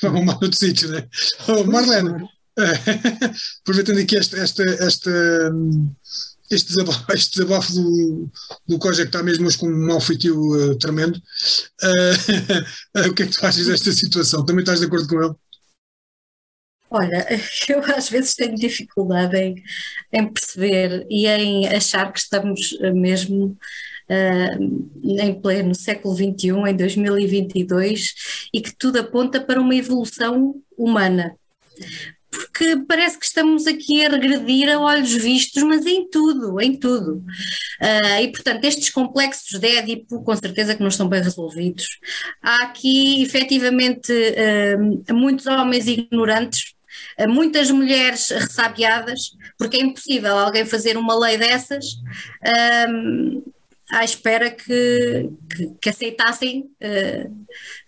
Vamos mal outro sítio, né? Oh, Marlene, aproveitando aqui esta, esta, esta, este desabafo, este desabafo do, do que está mesmo hoje com um mau uh, tremendo, uh, o que é que tu achas desta situação? Também estás de acordo com ele? Olha, eu às vezes tenho dificuldade em, em perceber e em achar que estamos mesmo uh, em pleno século XXI, em 2022, e que tudo aponta para uma evolução humana porque parece que estamos aqui a regredir a olhos vistos, mas em tudo, em tudo. Uh, e portanto, estes complexos de Édipo, com certeza que não estão bem resolvidos. Há aqui efetivamente uh, muitos homens ignorantes, uh, muitas mulheres ressabiadas, porque é impossível alguém fazer uma lei dessas à espera que, que, que aceitassem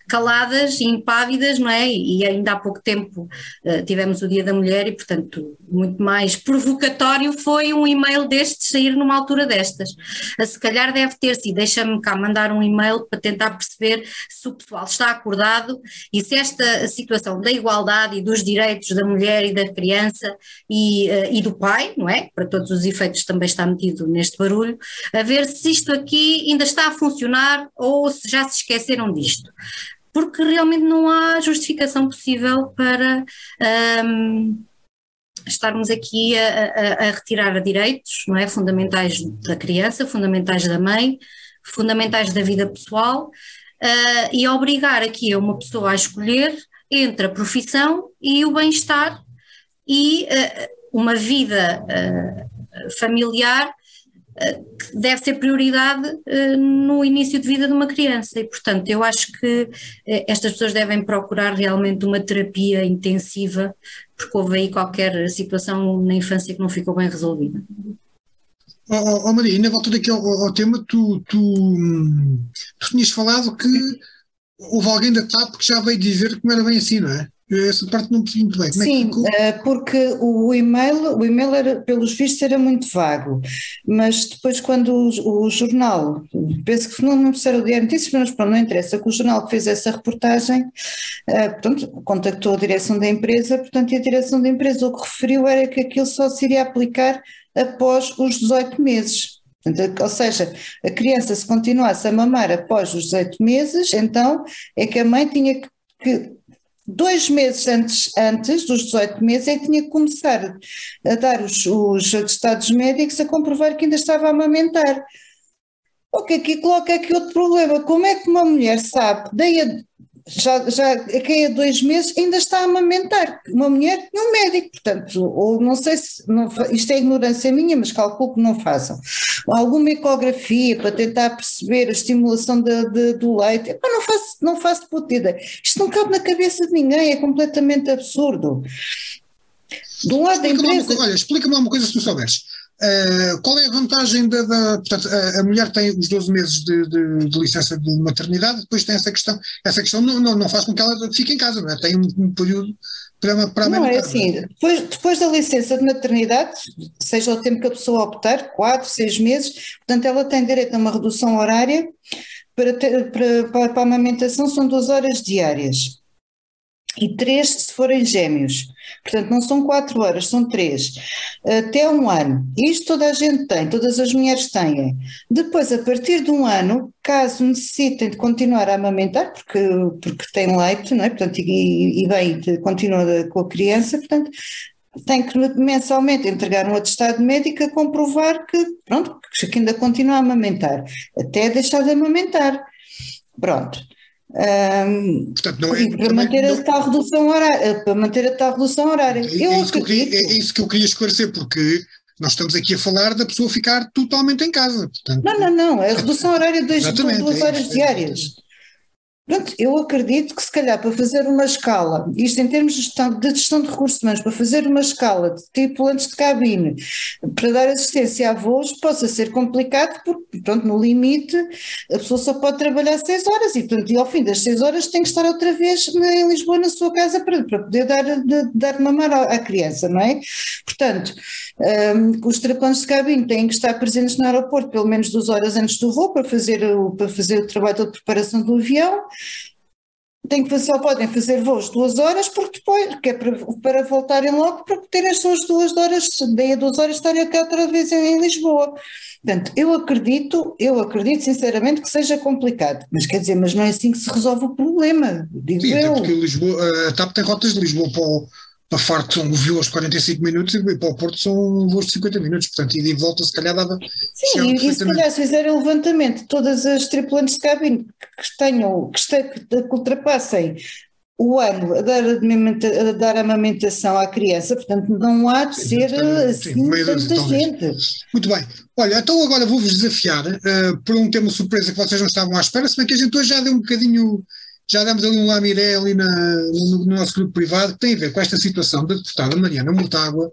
caladas e impávidas, não é? E ainda há pouco tempo uh, tivemos o Dia da Mulher e, portanto, muito mais provocatório foi um e-mail destes sair numa altura destas. Se calhar deve ter sido, deixa-me cá mandar um e-mail para tentar perceber se o pessoal está acordado e se esta situação da igualdade e dos direitos da mulher e da criança e, uh, e do pai, não é? Para todos os efeitos também está metido neste barulho, a ver se isto aqui ainda está a funcionar ou se já se esqueceram disto porque realmente não há justificação possível para um, estarmos aqui a, a, a, retirar direitos não é? fundamentais da criança, fundamentais da mãe, fundamentais da vida pessoal uh, e obrigar aqui uma pessoa a escolher entre a profissão e o bem-estar e uh, uma vida uh, familiar deve ser prioridade no início de vida de uma criança e portanto eu acho que estas pessoas devem procurar realmente uma terapia intensiva porque houve aí qualquer situação na infância que não ficou bem resolvida. Oh, oh, Maria, ainda voltando aqui ao, ao tema, tu, tu, tu tinhas falado que houve alguém da TAP que já veio dizer que não era bem assim, não é? Essa parte não percebi muito bem. Como Sim, é que porque o e-mail, o e-mail era, pelos vistos era muito vago, mas depois quando o, o jornal, penso que não, não era o Diário Notícias, mas pronto, não interessa, que o jornal que fez essa reportagem, uh, portanto, contactou a direção da empresa, portanto, e a direção da empresa o que referiu era que aquilo só se iria aplicar após os 18 meses. Ou seja, a criança se continuasse a mamar após os 18 meses, então é que a mãe tinha que, que dois meses antes, antes dos 18 meses, é que tinha que começar a dar os, os atestados médicos a comprovar que ainda estava a amamentar. O que aqui coloca aqui outro problema, como é que uma mulher sabe, daí já, já aqui há dois meses ainda está a amamentar uma mulher e um médico, portanto, ou não sei se, não, isto é ignorância minha, mas calculo que não façam. Alguma ecografia para tentar perceber a estimulação de, de, do leite, Epá, não faço, não faço putida. Isto não cabe na cabeça de ninguém, é completamente absurdo. De um lado explica da empresa... olha, explica-me uma coisa se tu souberes. Uh, qual é a vantagem da. da portanto, a, a, mulher tem os 12 meses de, de, de, licença de maternidade, depois tem essa questão. Essa questão não, não, não faz com que ela fique em casa, não é? Tem um, um período para, para Não, é assim, depois, depois da licença de maternidade, seja o tempo que a pessoa optar, 4, 6 meses, portanto, ela tem direito a uma redução horária. Para, ter, para, para, para a amamentação são duas horas diárias e três se forem gêmeos. Portanto, não são quatro horas, são três. Até um ano. Isto toda a gente tem, todas as mulheres têm. Depois, a partir de um ano, caso necessitem de continuar a amamentar, porque, porque têm leite, não é? Portanto, e, e bem, continua com a criança, portanto, tem que mensalmente entregar um atestado médico a comprovar que, pronto, que ainda continua a amamentar, até deixar de amamentar. Pronto. Um, Portanto, não é, para, manter não, a tal redução horária, para manter a tal redução horária. É, é, isso queria, é, isso que eu queria esclarecer, porque nós estamos aqui a falar da pessoa ficar totalmente em casa. Portanto, não, não, não, é a redução horária de duas é horas diárias. Pronto, eu acredito que se calhar para fazer uma escala, isto em termos de gestão de, gestão de recursos humanos, para fazer uma escala de tipo antes de cabine, para dar assistência a voos, possa ser complicado, porque, pronto, no limite, a pessoa só pode trabalhar seis horas e, portanto, e ao fim das seis horas tem que estar outra vez em Lisboa, na sua casa, para, para poder dar, dar mamar à criança, não é? Portanto, um, os tripulantes de cabine têm que estar presentes no aeroporto pelo menos duas horas antes do voo para fazer o, para fazer o trabalho de preparação do avião tem que fazer, só podem fazer voos duas horas, porque depois, que é para, para voltarem logo, para terem as suas duas horas, daí a duas horas estarem aqui outra vez em, em, Lisboa. Portanto, eu acredito, eu acredito sinceramente que seja complicado, mas quer dizer, mas não é assim que se resolve o problema, digo Sim, eu. porque Lisboa, a TAP tem rotas de Lisboa para o, para Faro são voos de 45 minutos e para o Porto são voos de 50 minutos, portanto, ida e volta se calhar dava. Sim, e, e se calhar se fizerem o levantamento de todas as tripulantes de cabine que tenham, que, que ultrapassem o ano a dar, a dar amamentação à criança, portanto não há de sim, ser assim sim, tanta gente. Muito bem. Olha, então agora vou-vos desafiar uh, por um tema surpresa que vocês não estavam à espera, se bem que a gente hoje já deu um bocadinho já demos ali um lamiré ali na, no, no, nosso grupo privado que tem a ver com esta situação da deputada Mariana Mortágua,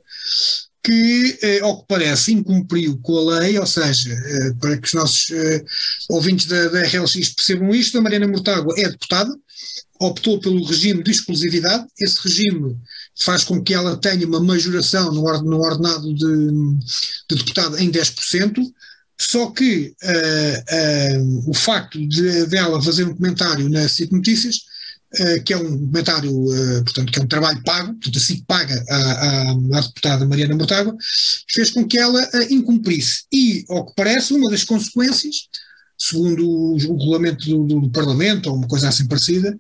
que, eh, ao que parece, incumpriu com a lei, ou seja, eh, para que os nossos eh, ouvintes da, da RLX percebam isto, a Mariana Mortágua é deputada, optou pelo regime de exclusividade, esse regime faz com que ela tenha uma majoração no, ordenado de, de deputada em 10%, só que uh, uh, o facto de dela fazer um comentário na CIT Notícias, uh, que é um comentário, portanto, que é um trabalho pago, portanto, a CIT paga à, à, deputada Mariana Mortágua, fez com que ela incumprisse. E, ao que parece, uma das consequências, segundo o, o regulamento do, do, Parlamento, ou uma coisa assim parecida,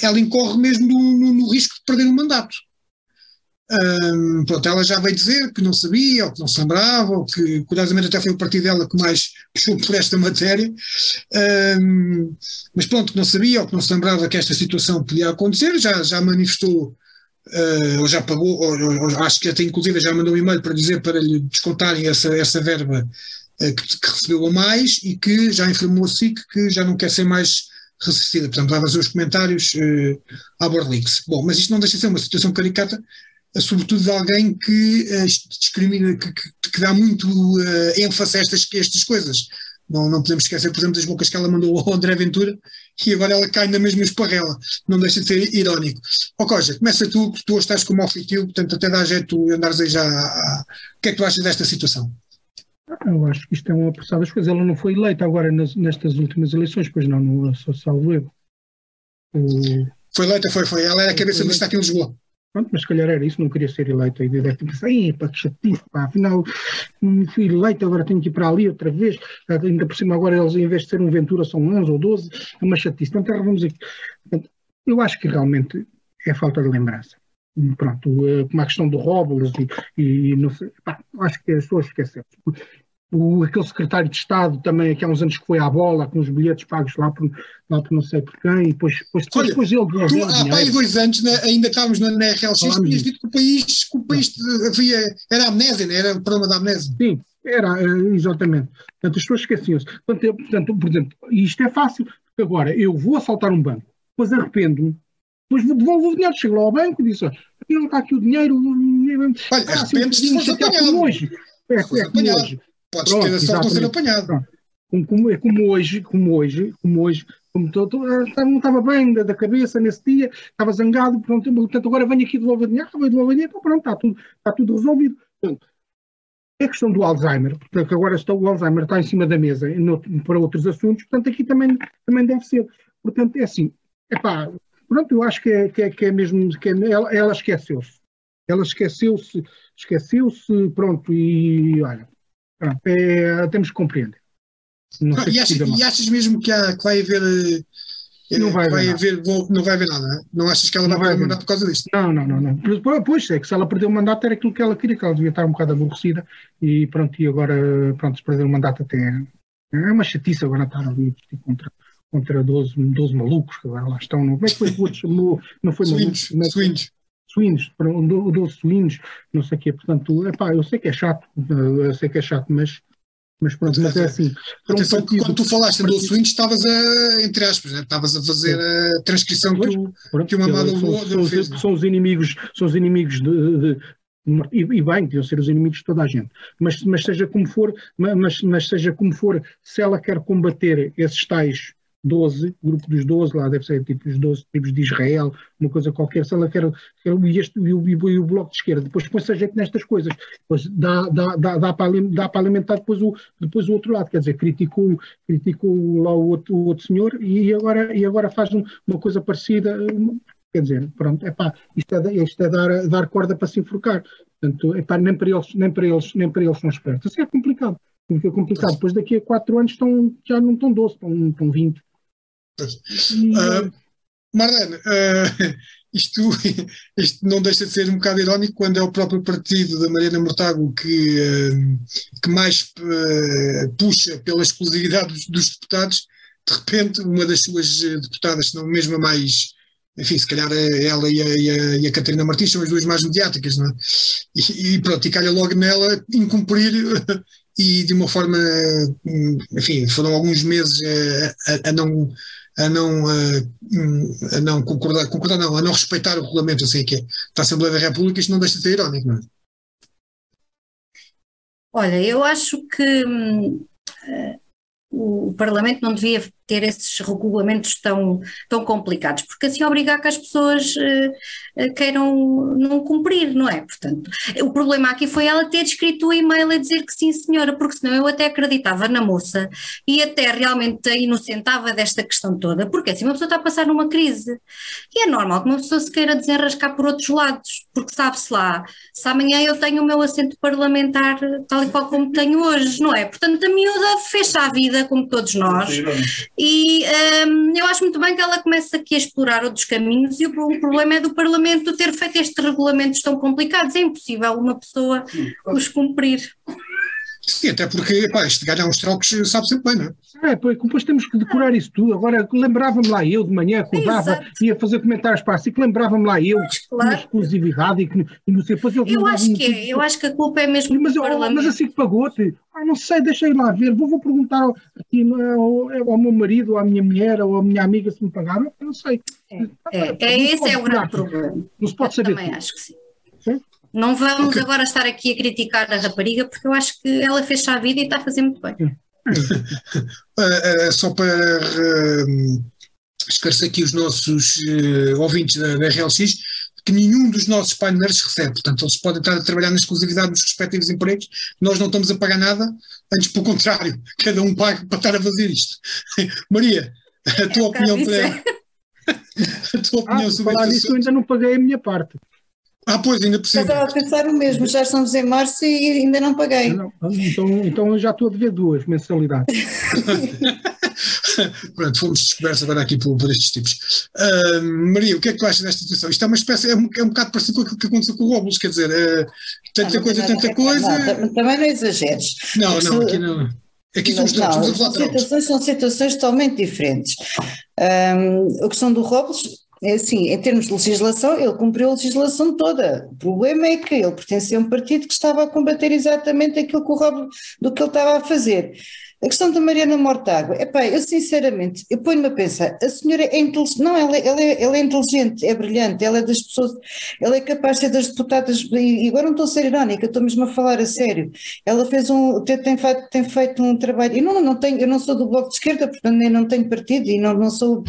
ela incorre mesmo no, no, no risco de perder o mandato. Um, pronto, ela já veio dizer que não sabia, ou que não se lembrava, ou que curiosamente até foi o partido dela que mais puxou por esta matéria, um, mas pronto, que não sabia ou que não se lembrava que esta situação podia acontecer, já, já manifestou uh, ou já pagou, ou, ou, acho que até inclusive já mandou um e-mail para dizer para lhe descontarem essa, essa verba uh, que, que, recebeu a mais e que já informou a SIC que já não quer ser mais ressarcida. Portanto, vai fazer os comentários uh, à Borlix. Bom, mas isto não deixa de ser uma situação caricata, sobretudo de alguém que discrimina, que, que, que, dá muito ênfase a estas, a estas coisas. Não, não podemos esquecer, por exemplo, das bocas que ela mandou ao André Ventura e agora ela cai na mesma esparrela. Não deixa de ser irónico. Ó oh, Coja, começa tu, que tu estás como ofício, portanto até dá jeito andares aí já. A... O que é que tu achas desta situação? Eu acho que isto é um apressado das coisas. Ela não foi eleita agora nas, nestas últimas eleições, pois não, não sou salvo erro. O... Foi eleita, foi, foi. Ela era a cabeça do Estado aqui em Lisboa. Pronto, mas se calhar era isso, não queria ser eleito. E deve ter pensado, pá, que chatice, pá, afinal fui eleito, agora tenho que ir para ali outra vez. Ainda por cima, agora eles, em vez de ser um Ventura, são 11 ou 12, é uma chatice. Portanto, vamos aqui. Portanto, eu acho que realmente é falta de lembrança. Pronto, eh, como a questão do Robles e, e não sei, pá, acho que as pessoas esqueceram o, aquele secretário de Estado também, aqui há uns anos que foi à bola, com os bilhetes pagos lá por, lá por não sei por quem, e depois, depois, Olha, depois ele tu, Há pai dois anos, na, ainda estávamos na, na RLX, tinhas dito que o país, que o país havia, era amnésia, né? era o problema da amnésia. Sim, era, eh, exatamente. Portanto, as pessoas esqueciam-se. Portanto, portanto, por exemplo, isto é fácil, porque agora eu vou assaltar um banco, depois arrependo-me, depois devolvo o dinheiro, chego lá ao banco e disse, olha, não está aqui o dinheiro. Olha, ah, arrependo-se se apanhado. Hoje. É, é como hoje podes Pronto, ter a sorte de ser apanhado. Como, é como hoje, como hoje, como hoje, como ah, não estava bem da, da, cabeça nesse dia, estava zangado, pronto, portanto agora venho aqui devolver dinheiro, vou devolver dinheiro, então pronto, está tudo, está tudo resolvido. Portanto, é a questão do Alzheimer, portanto agora está, o Alzheimer está em cima da mesa no, para outros assuntos, portanto aqui também, também deve ser. Portanto, é assim, é pá, pronto, eu acho que é, que é, que é mesmo, que é, ela, ela esqueceu-se. Ela esqueceu-se, esqueceu-se, pronto, e olha, é, temos que compreender. Não, e, achas, e, achas, mesmo que, há, que vai haver. Eh, não vai, vai haver, vou, não vai haver nada, não, é? não achas que ela não vai perder o mandato por causa disto? Não, não, não, não. Pois é, que se ela perdeu o mandato era aquilo que ela queria, que ela devia estar um bocado aborrecida e pronto, e agora, pronto, se perder o mandato até é uma chatice agora estar ali contra, contra 12, 12 malucos que agora lá estão. Não, como é que foi? Não foi swings, maluco, swings suínos, do, do suínos, não sei o quê. Portanto, epá, eu sei que é chato, eu sei que é chato, mas, mas pronto, mas é assim. Atenção partido, quando tu falaste do suínos, estavas a, entre aspas, né? estavas a fazer a transcrição pois, que, o, pronto, que o Mamado são, fez. São, os inimigos, são os inimigos de, de e, e, bem, deviam ser os inimigos de toda a gente. Mas, mas seja como for, mas, mas seja como for, se ela quer combater esses tais 12, o grupo dos 12, lá deve ser tipo os 12 tribos de Israel, uma coisa qualquer, se ela quer, e, este, e, o, e o Bloco de Esquerda, depois põe-se a gente nestas coisas, depois dá, dá, dá, dá, para, dá para alimentar depois o, depois o outro lado, quer dizer, criticou, criticou lá o outro, o outro senhor e agora, e agora faz uma coisa parecida, quer dizer, pronto, é pá, isto é, isto é dar, dar corda para se enforcar, portanto, epá, nem para eles, nem para eles, nem para eles são espertos, assim é complicado. Fica complicado. Depois daqui a 4 anos estão, já não estão 12, estão, estão 20. Uh, Marlene, uh, isto, isto não deixa de ser um bocado irónico quando é o próprio partido da Mariana Mortágua que, uh, que mais puxa pela exclusividade dos, dos, deputados, de repente uma das suas deputadas, se não mesmo a mais, enfim, se calhar ela e a, e a, e a Catarina Martins são as duas mais mediáticas, não é? E, e pronto, e calha logo nela incumprir e de uma forma, enfim, foram alguns meses a, a não a não, a, a não concordar, concordar não, a não respeitar o regulamento assim que é, da Assembleia da República, isto não deixa de ser irónico, não é? Olha, eu acho que hum, o Parlamento não devia ter esses regulamentos tão, tão complicados, porque assim obrigar que as pessoas uh, queiram não cumprir, não é? Portanto, o problema aqui foi ela ter escrito o e-mail a dizer que sim, senhora, porque senão eu até acreditava na moça e até realmente a inocentava desta questão toda, porque assim uma pessoa está a passar numa crise e é normal que uma pessoa se queira desenrascar por outros lados, porque sabe-se lá, se amanhã eu tenho o meu assento parlamentar tal e qual como tenho hoje, não é? Portanto, a miúda fecha a vida, como todos nós, e um, eu acho muito bem que ela comece aqui a explorar outros caminhos e o, o, problema é do Parlamento ter feito estes regulamentos tão complicados, é impossível uma pessoa os cumprir. Sim, até porque pá, isto de ganhar uns trocos sabe sempre bem, não é? É, pois, depois temos que decorar isso tudo. Agora, lembrava-me lá eu de manhã, acordava, Exato. ia fazer comentários para si, que lembrava-me lá eu, claro. exclusividade e, que, e não sei, depois eu, eu acho que é, eu acho que a culpa é mesmo mas, do Parlamento. Mas assim que pagou-te, ah, não sei, deixa ir lá ver, vou, vou perguntar ao, aqui, ao, ao, meu marido, ou à minha mulher, ou à minha amiga se me pagaram, eu não sei. É, é, é esse é o grande problema. Não se pode eu saber. Também tudo. acho que sim. sim? Não vamos okay. agora estar aqui a criticar a rapariga, porque eu acho que ela fez a vida e está a fazer muito bem. uh, uh, só para uh, esclarecer aqui os nossos ouvintes da, da RLX, que nenhum dos nossos painéis recebe. Portanto, eles podem estar a trabalhar na exclusividade dos respectivos empregos, nós não estamos a pagar nada, antes pelo contrário, cada um paga para estar a fazer isto. Maria, a tua é, opinião para. a tua opinião ah, sobre falar nisso, eu ainda não paguei a minha parte. Ah, pois, ainda por cima. Estava a pensar o mesmo, já estamos em março e ainda não paguei. Não, então, então eu já estou a dever duas mensalidades. Pronto, fomos descobertos agora aqui por, por estes tipos. Uh, Maria, o que é que tu achas desta situação? Isto é uma espécie, é um, é um bocado parecido com aquilo que aconteceu com o Robles, quer dizer, uh, tanta não, coisa, tanta coisa. Não, também não exageres. Não, não, aqui não. Aqui somos não, estamos a falar situações São situações totalmente diferentes. Um, a questão do Robles é assim, em termos de legislação, ele cumpriu a legislação toda. O problema é que ele pertencia a um partido que estava a combater exatamente aquilo que o Rob, do que ele estava a fazer. A questão da Mariana Mortágua, epá, eu sinceramente, eu ponho-me a pensar, a senhora é inteligente, não, ela, ela, é, ela é inteligente, é brilhante, ela é das pessoas, ela é capaz de ser das deputadas, e agora não estou a ser irónica, estou mesmo a falar a sério, ela fez um, tem, feito, tem feito um trabalho, e não, não tenho, eu não sou do Bloco de Esquerda, portanto nem não tenho partido, e não, não sou,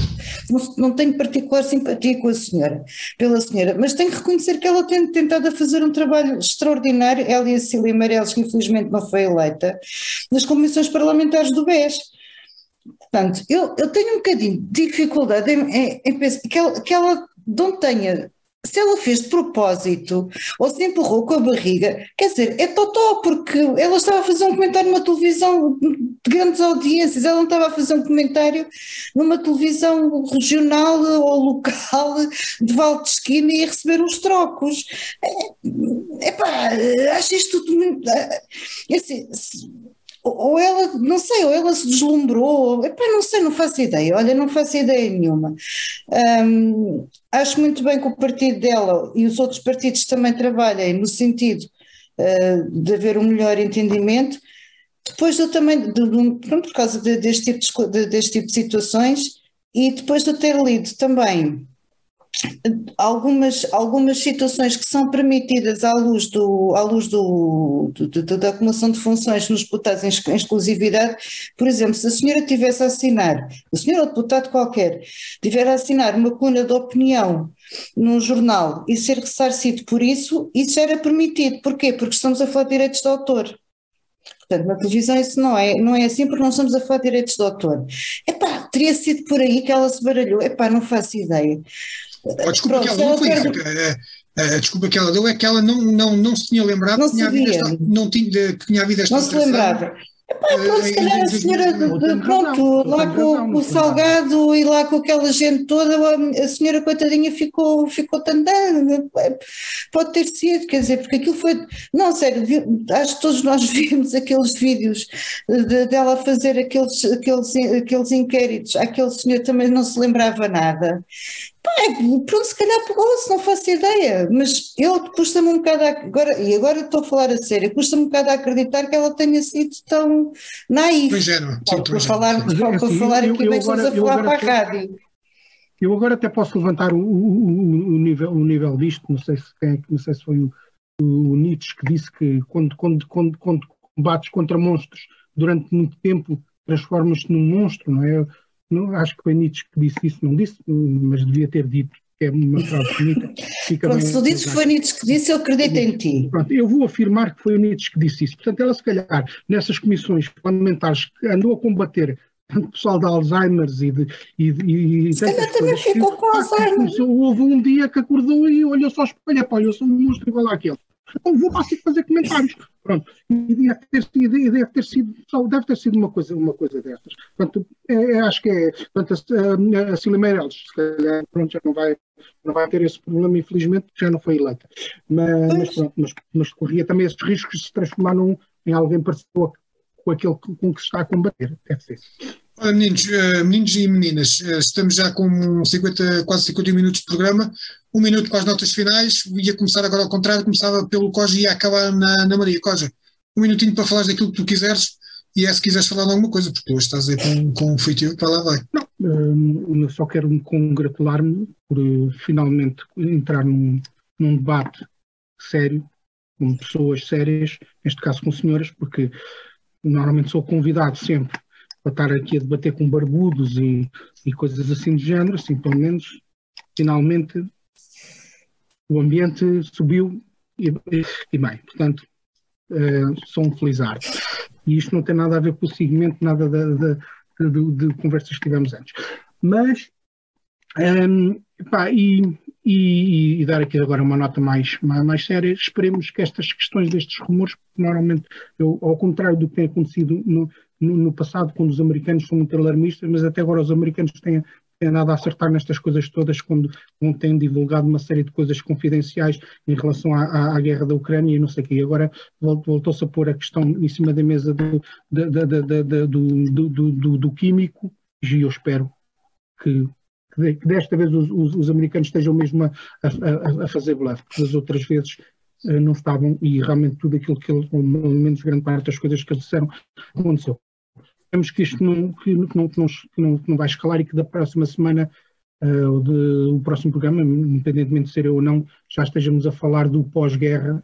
não, não tenho particular simpatia com a senhora, pela senhora, mas tenho que reconhecer que ela tem tentado a fazer um trabalho extraordinário, ela e a Cília Meireles, que infelizmente não foi eleita, nas comissões parlamentares parlamentares do BES. Portanto, eu, eu tenho um bocadinho de dificuldade em, em, em pensar que ela, que ela não tenha se ela fez de propósito ou se empurrou com a barriga, quer dizer, é totó, porque ela estava a fazer um comentário numa televisão de grandes audiências, ela não estava a fazer um comentário numa televisão regional ou local de Val Esquina e a receber uns trocos. É, epá, acho isto tudo muito. É, assim, ou ela, não sei, ou ela se deslumbrou, epá, não sei, não faço ideia, olha, não faço ideia nenhuma. Um, acho muito bem que o partido dela e os outros partidos também trabalhem no sentido uh, de haver um melhor entendimento. Depois eu também, de, de, por causa de, deste, tipo de, deste tipo de situações, e depois de ter lido também algumas, algumas situações que são permitidas à luz, do, à luz do, do, do da acumulação de funções nos deputados em, exclusividade, por exemplo, se a senhora tivesse a assinar, o senhor ou deputado qualquer, tiver a assinar uma coluna de opinião num jornal e ser ressarcido por isso, isso era permitido. Porquê? Porque estamos a falar de direitos de autor. Portanto, na televisão isso não é, não é assim porque não estamos a falar de direitos de autor. Epá, teria sido por aí que ela se baralhou. Epá, não faço ideia. A desculpa Pronto, que ela deu foi isso. A, desculpa que ela deu é que ela não, não, não se tinha lembrado não que, tinha havido esta, não tinha, que tinha havido esta Não se lembrava. Epá, pronto, se calhar a senhora, pronto, lá com, o Salgado e lá com aquela gente toda, a senhora coitadinha ficou, ficou tandando, pode ter sido, quer dizer, porque aquilo foi, não, sério, acho que todos nós vimos aqueles vídeos de, dela fazer aqueles, aqueles, aqueles inquéritos, aquele senhor também não se lembrava nada, pronto, se calhar pegou-se, não faço ideia, mas eu custa-me um bocado, a, agora, e agora estou a falar a sério, custa-me um bocado a acreditar que ela tenha sido tão naif. Ingênua. Para falar, para assim, falar eu, aqui eu, bem, estamos a falar para a rádio. Eu agora até posso levantar o, o, o, nível, o nível disto, não sei se, é, não sei se foi o, o Nietzsche que disse que quando, quando, quando, quando combates contra monstros durante muito tempo transformas-te num monstro, não é? Não, acho que foi Nietzsche que disse isso, não disse, mas devia ter dito, que é uma frase bonita. Fica Pronto, bem, se tu dizes que foi Nietzsche que disse, eu acredito em ti. Pronto, eu vou afirmar que foi o Nietzsche que disse isso. Portanto, ela se calhar, nessas comissões parlamentares que andou a combater tanto pessoal de Alzheimer e de. E, e, Se calhar também ficou com Alzheimer. Houve um dia que acordou e olhou só espelho, pá, eu sou um monstro igual àquele. Então vou para assim fazer comentários. Pronto. E deve ter, sido, deve ter sido, deve ter sido uma coisa, uma coisa destas. Portanto, é, é, acho que é. Portanto, a, a Cília Meirelles, se calhar, pronto, já não vai, não vai ter esse problema, infelizmente, já não foi eleita. Mas, mas pronto, mas, mas corria também esses riscos de se transformar num, em alguém parecido com aquele com que se está a combater. Deve ser. Olha, meninos, uh, meninos e meninas, uh, estamos já com 50, quase 50 minutos de programa. Um minuto para as notas finais. Ia começar agora ao contrário, começava pelo Coja e ia acabar na, na Maria. Coja, um minutinho para falar daquilo que tu quiseres e é se quiseres falar de alguma coisa, porque hoje estás aí com, com um feitiço para lá vai. Não, um, eu só quero congratular-me por finalmente entrar num, num debate sério, com pessoas sérias, neste caso com senhoras, porque normalmente sou convidado sempre para estar aqui a debater com barbudos e, e coisas assim do género, assim, pelo menos, finalmente o ambiente subiu e, e bem, portanto, uh, sou um felizardo. E isto não tem nada a ver com o segmento, nada de, de, de, de conversas que tivemos antes. Mas, um, ehm, pá, e, e, e, dar aqui agora uma nota mais, mais, mais, séria, esperemos que estas questões destes rumores, normalmente, eu, ao contrário do que tem acontecido no, no, passado, quando os americanos são muito alarmistas, mas até agora os americanos têm, têm nada a acertar nestas coisas todas quando têm divulgado uma série de coisas confidenciais em relação à, à, à guerra da Ucrânia e não sei o quê. E agora voltou-se a pôr a questão em cima da mesa do, do, do, do, do químico e eu espero que que desta vez os, os, os americanos estejam mesmo a, a, a fazer bluff, porque as outras vezes uh, não estavam e realmente tudo aquilo que ou menos grande parte das coisas que eles disseram, aconteceu. Esperamos que isto não, que, não, que não, que não, que não vai escalar e que da próxima semana uh, de, o próximo programa, independentemente de ser eu ou não, já estejamos a falar do pós-guerra.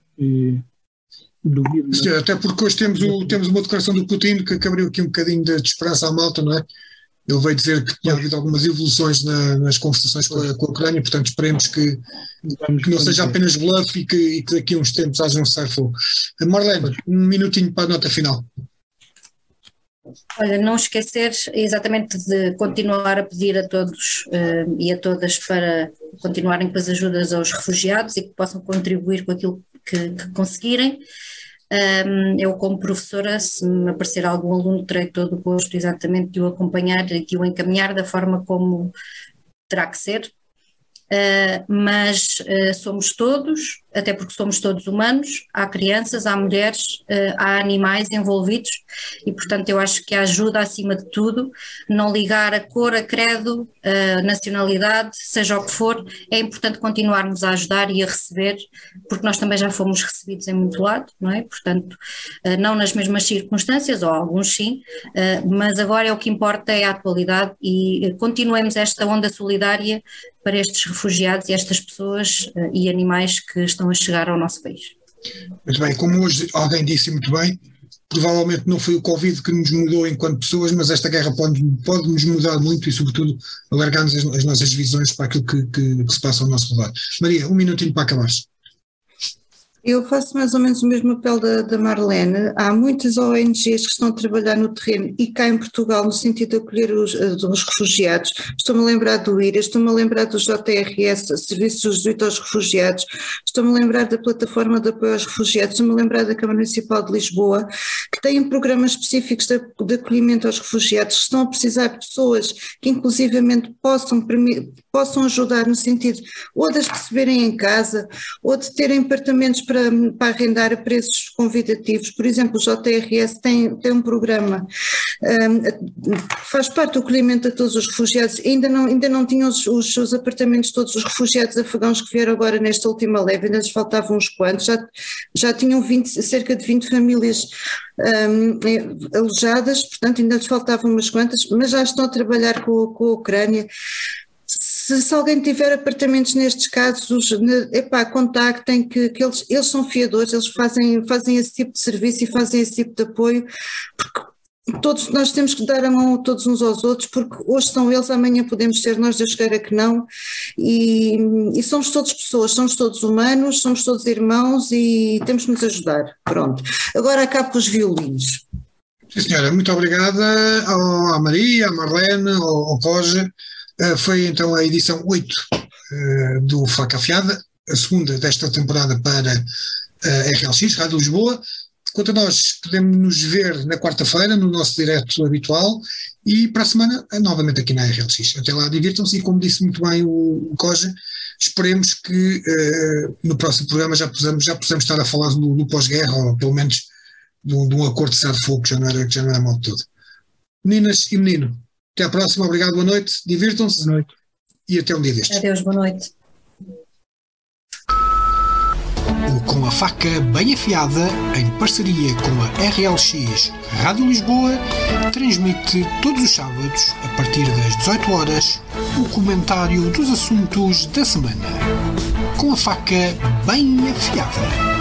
Duvido, Sim, até porque hoje temos, o, temos uma declaração do Putin que abriu aqui um bocadinho de, de esperança à malta, não é? Ele veio dizer que tinha havido algumas evoluções na, nas conversações com a, com a, Ucrânia, portanto esperemos que, que não seja apenas bluff e que, e que daqui a uns tempos haja um cessar-fogo. Marlene, um minutinho para a nota final. Olha, não esquecer exatamente de continuar a pedir a todos uh, e a todas para continuarem com as ajudas aos refugiados e que possam contribuir com aquilo que, que conseguirem. Um, eu, como professora, se me aparecer algum aluno, terei todo o gosto exatamente de o acompanhar e de o encaminhar da forma como terá que ser. Uh, mas uh, somos todos, até porque somos todos humanos, há crianças, há mulheres, uh, há animais envolvidos e, portanto, eu acho que ajuda, acima de tudo, não ligar a cor, a credo, a nacionalidade, seja o que for, é importante continuarmos a ajudar e a receber, porque nós também já fomos recebidos em muito lado, não é? Portanto, uh, não nas mesmas circunstâncias, ou alguns sim, uh, mas agora é o que importa é a atualidade e continuemos esta onda solidária para estes refugiados e estas pessoas e animais que estão estão a chegar ao nosso país. Muito bem, como hoje alguém disse muito bem, provavelmente não foi o Covid que nos mudou enquanto pessoas, mas esta guerra pode, pode nos mudar muito e, sobretudo, alargar-nos as, as, nossas visões para aquilo que, que, que, se passa ao nosso lado. Maria, um minutinho para acabar. Eu faço mais ou menos o mesmo papel da, da, Marlene. Há muitas ONGs que estão a trabalhar no terreno e cá em Portugal no sentido de acolher os, eh, os refugiados. Estou-me a lembrar do IRA, estou-me a lembrar do JRS, Serviços de aos Refugiados, estou-me a lembrar da Plataforma de Apoio aos Refugiados, estou-me a lembrar da Câmara Municipal de Lisboa, que têm programas específicos de, de acolhimento aos refugiados, que estão a precisar de pessoas que inclusivamente possam, possam ajudar no sentido ou de as receberem em casa, ou de terem apartamentos para, para arrendar a preços convidativos. Por exemplo, o JRS tem, tem um programa, um, faz parte do acolhimento a todos os refugiados, ainda não, ainda não tinham os, os, os, apartamentos todos os refugiados afegãos que vieram agora nesta última leve, ainda lhes faltavam uns quantos, já, já tinham 20, cerca de 20 famílias um, alojadas, portanto ainda lhes faltavam umas quantas, mas já estão a trabalhar com, com a Ucrânia se, se, alguém tiver apartamentos nestes casos, epá, contactem que, que eles, eles são fiadores, eles fazem, fazem esse tipo de serviço e fazem esse tipo de apoio, porque todos nós temos que dar a mão todos uns aos outros, porque hoje são eles, amanhã podemos ser nós, Deus queira que não, e, e somos todos pessoas, somos todos humanos, somos todos irmãos e temos que nos ajudar. Pronto. Agora acabo com os violinos. Sim, senhora, muito obrigada à Maria, à Marlene, ao, ao Roger. Eh, foi então a edição 8 eh, do Faca Afiada, a segunda desta temporada para a eh, RLX, Rádio Lisboa. Quanto a nós, podemos nos ver na quarta-feira no nosso direto habitual e para a semana novamente aqui na RLX. Até lá, divirtam-se e, como disse muito bem o, Koja, esperemos que uh, no próximo programa já possamos, já possamos estar a falar do, do pós-guerra, ou pelo menos de um, de acordo de cessar de fogo que já não era, que já não era mal de todo. Meninas e menino, até à próxima, obrigado, boa noite, divirtam-se Boa noite. e até um dia destes. Adeus, boa noite. O Com a Faca Bem Afiada, em parceria com a RLX Rádio Lisboa, transmite todos os sábados, a partir das 18 horas, o comentário dos assuntos da semana. Com a Faca Bem Afiada.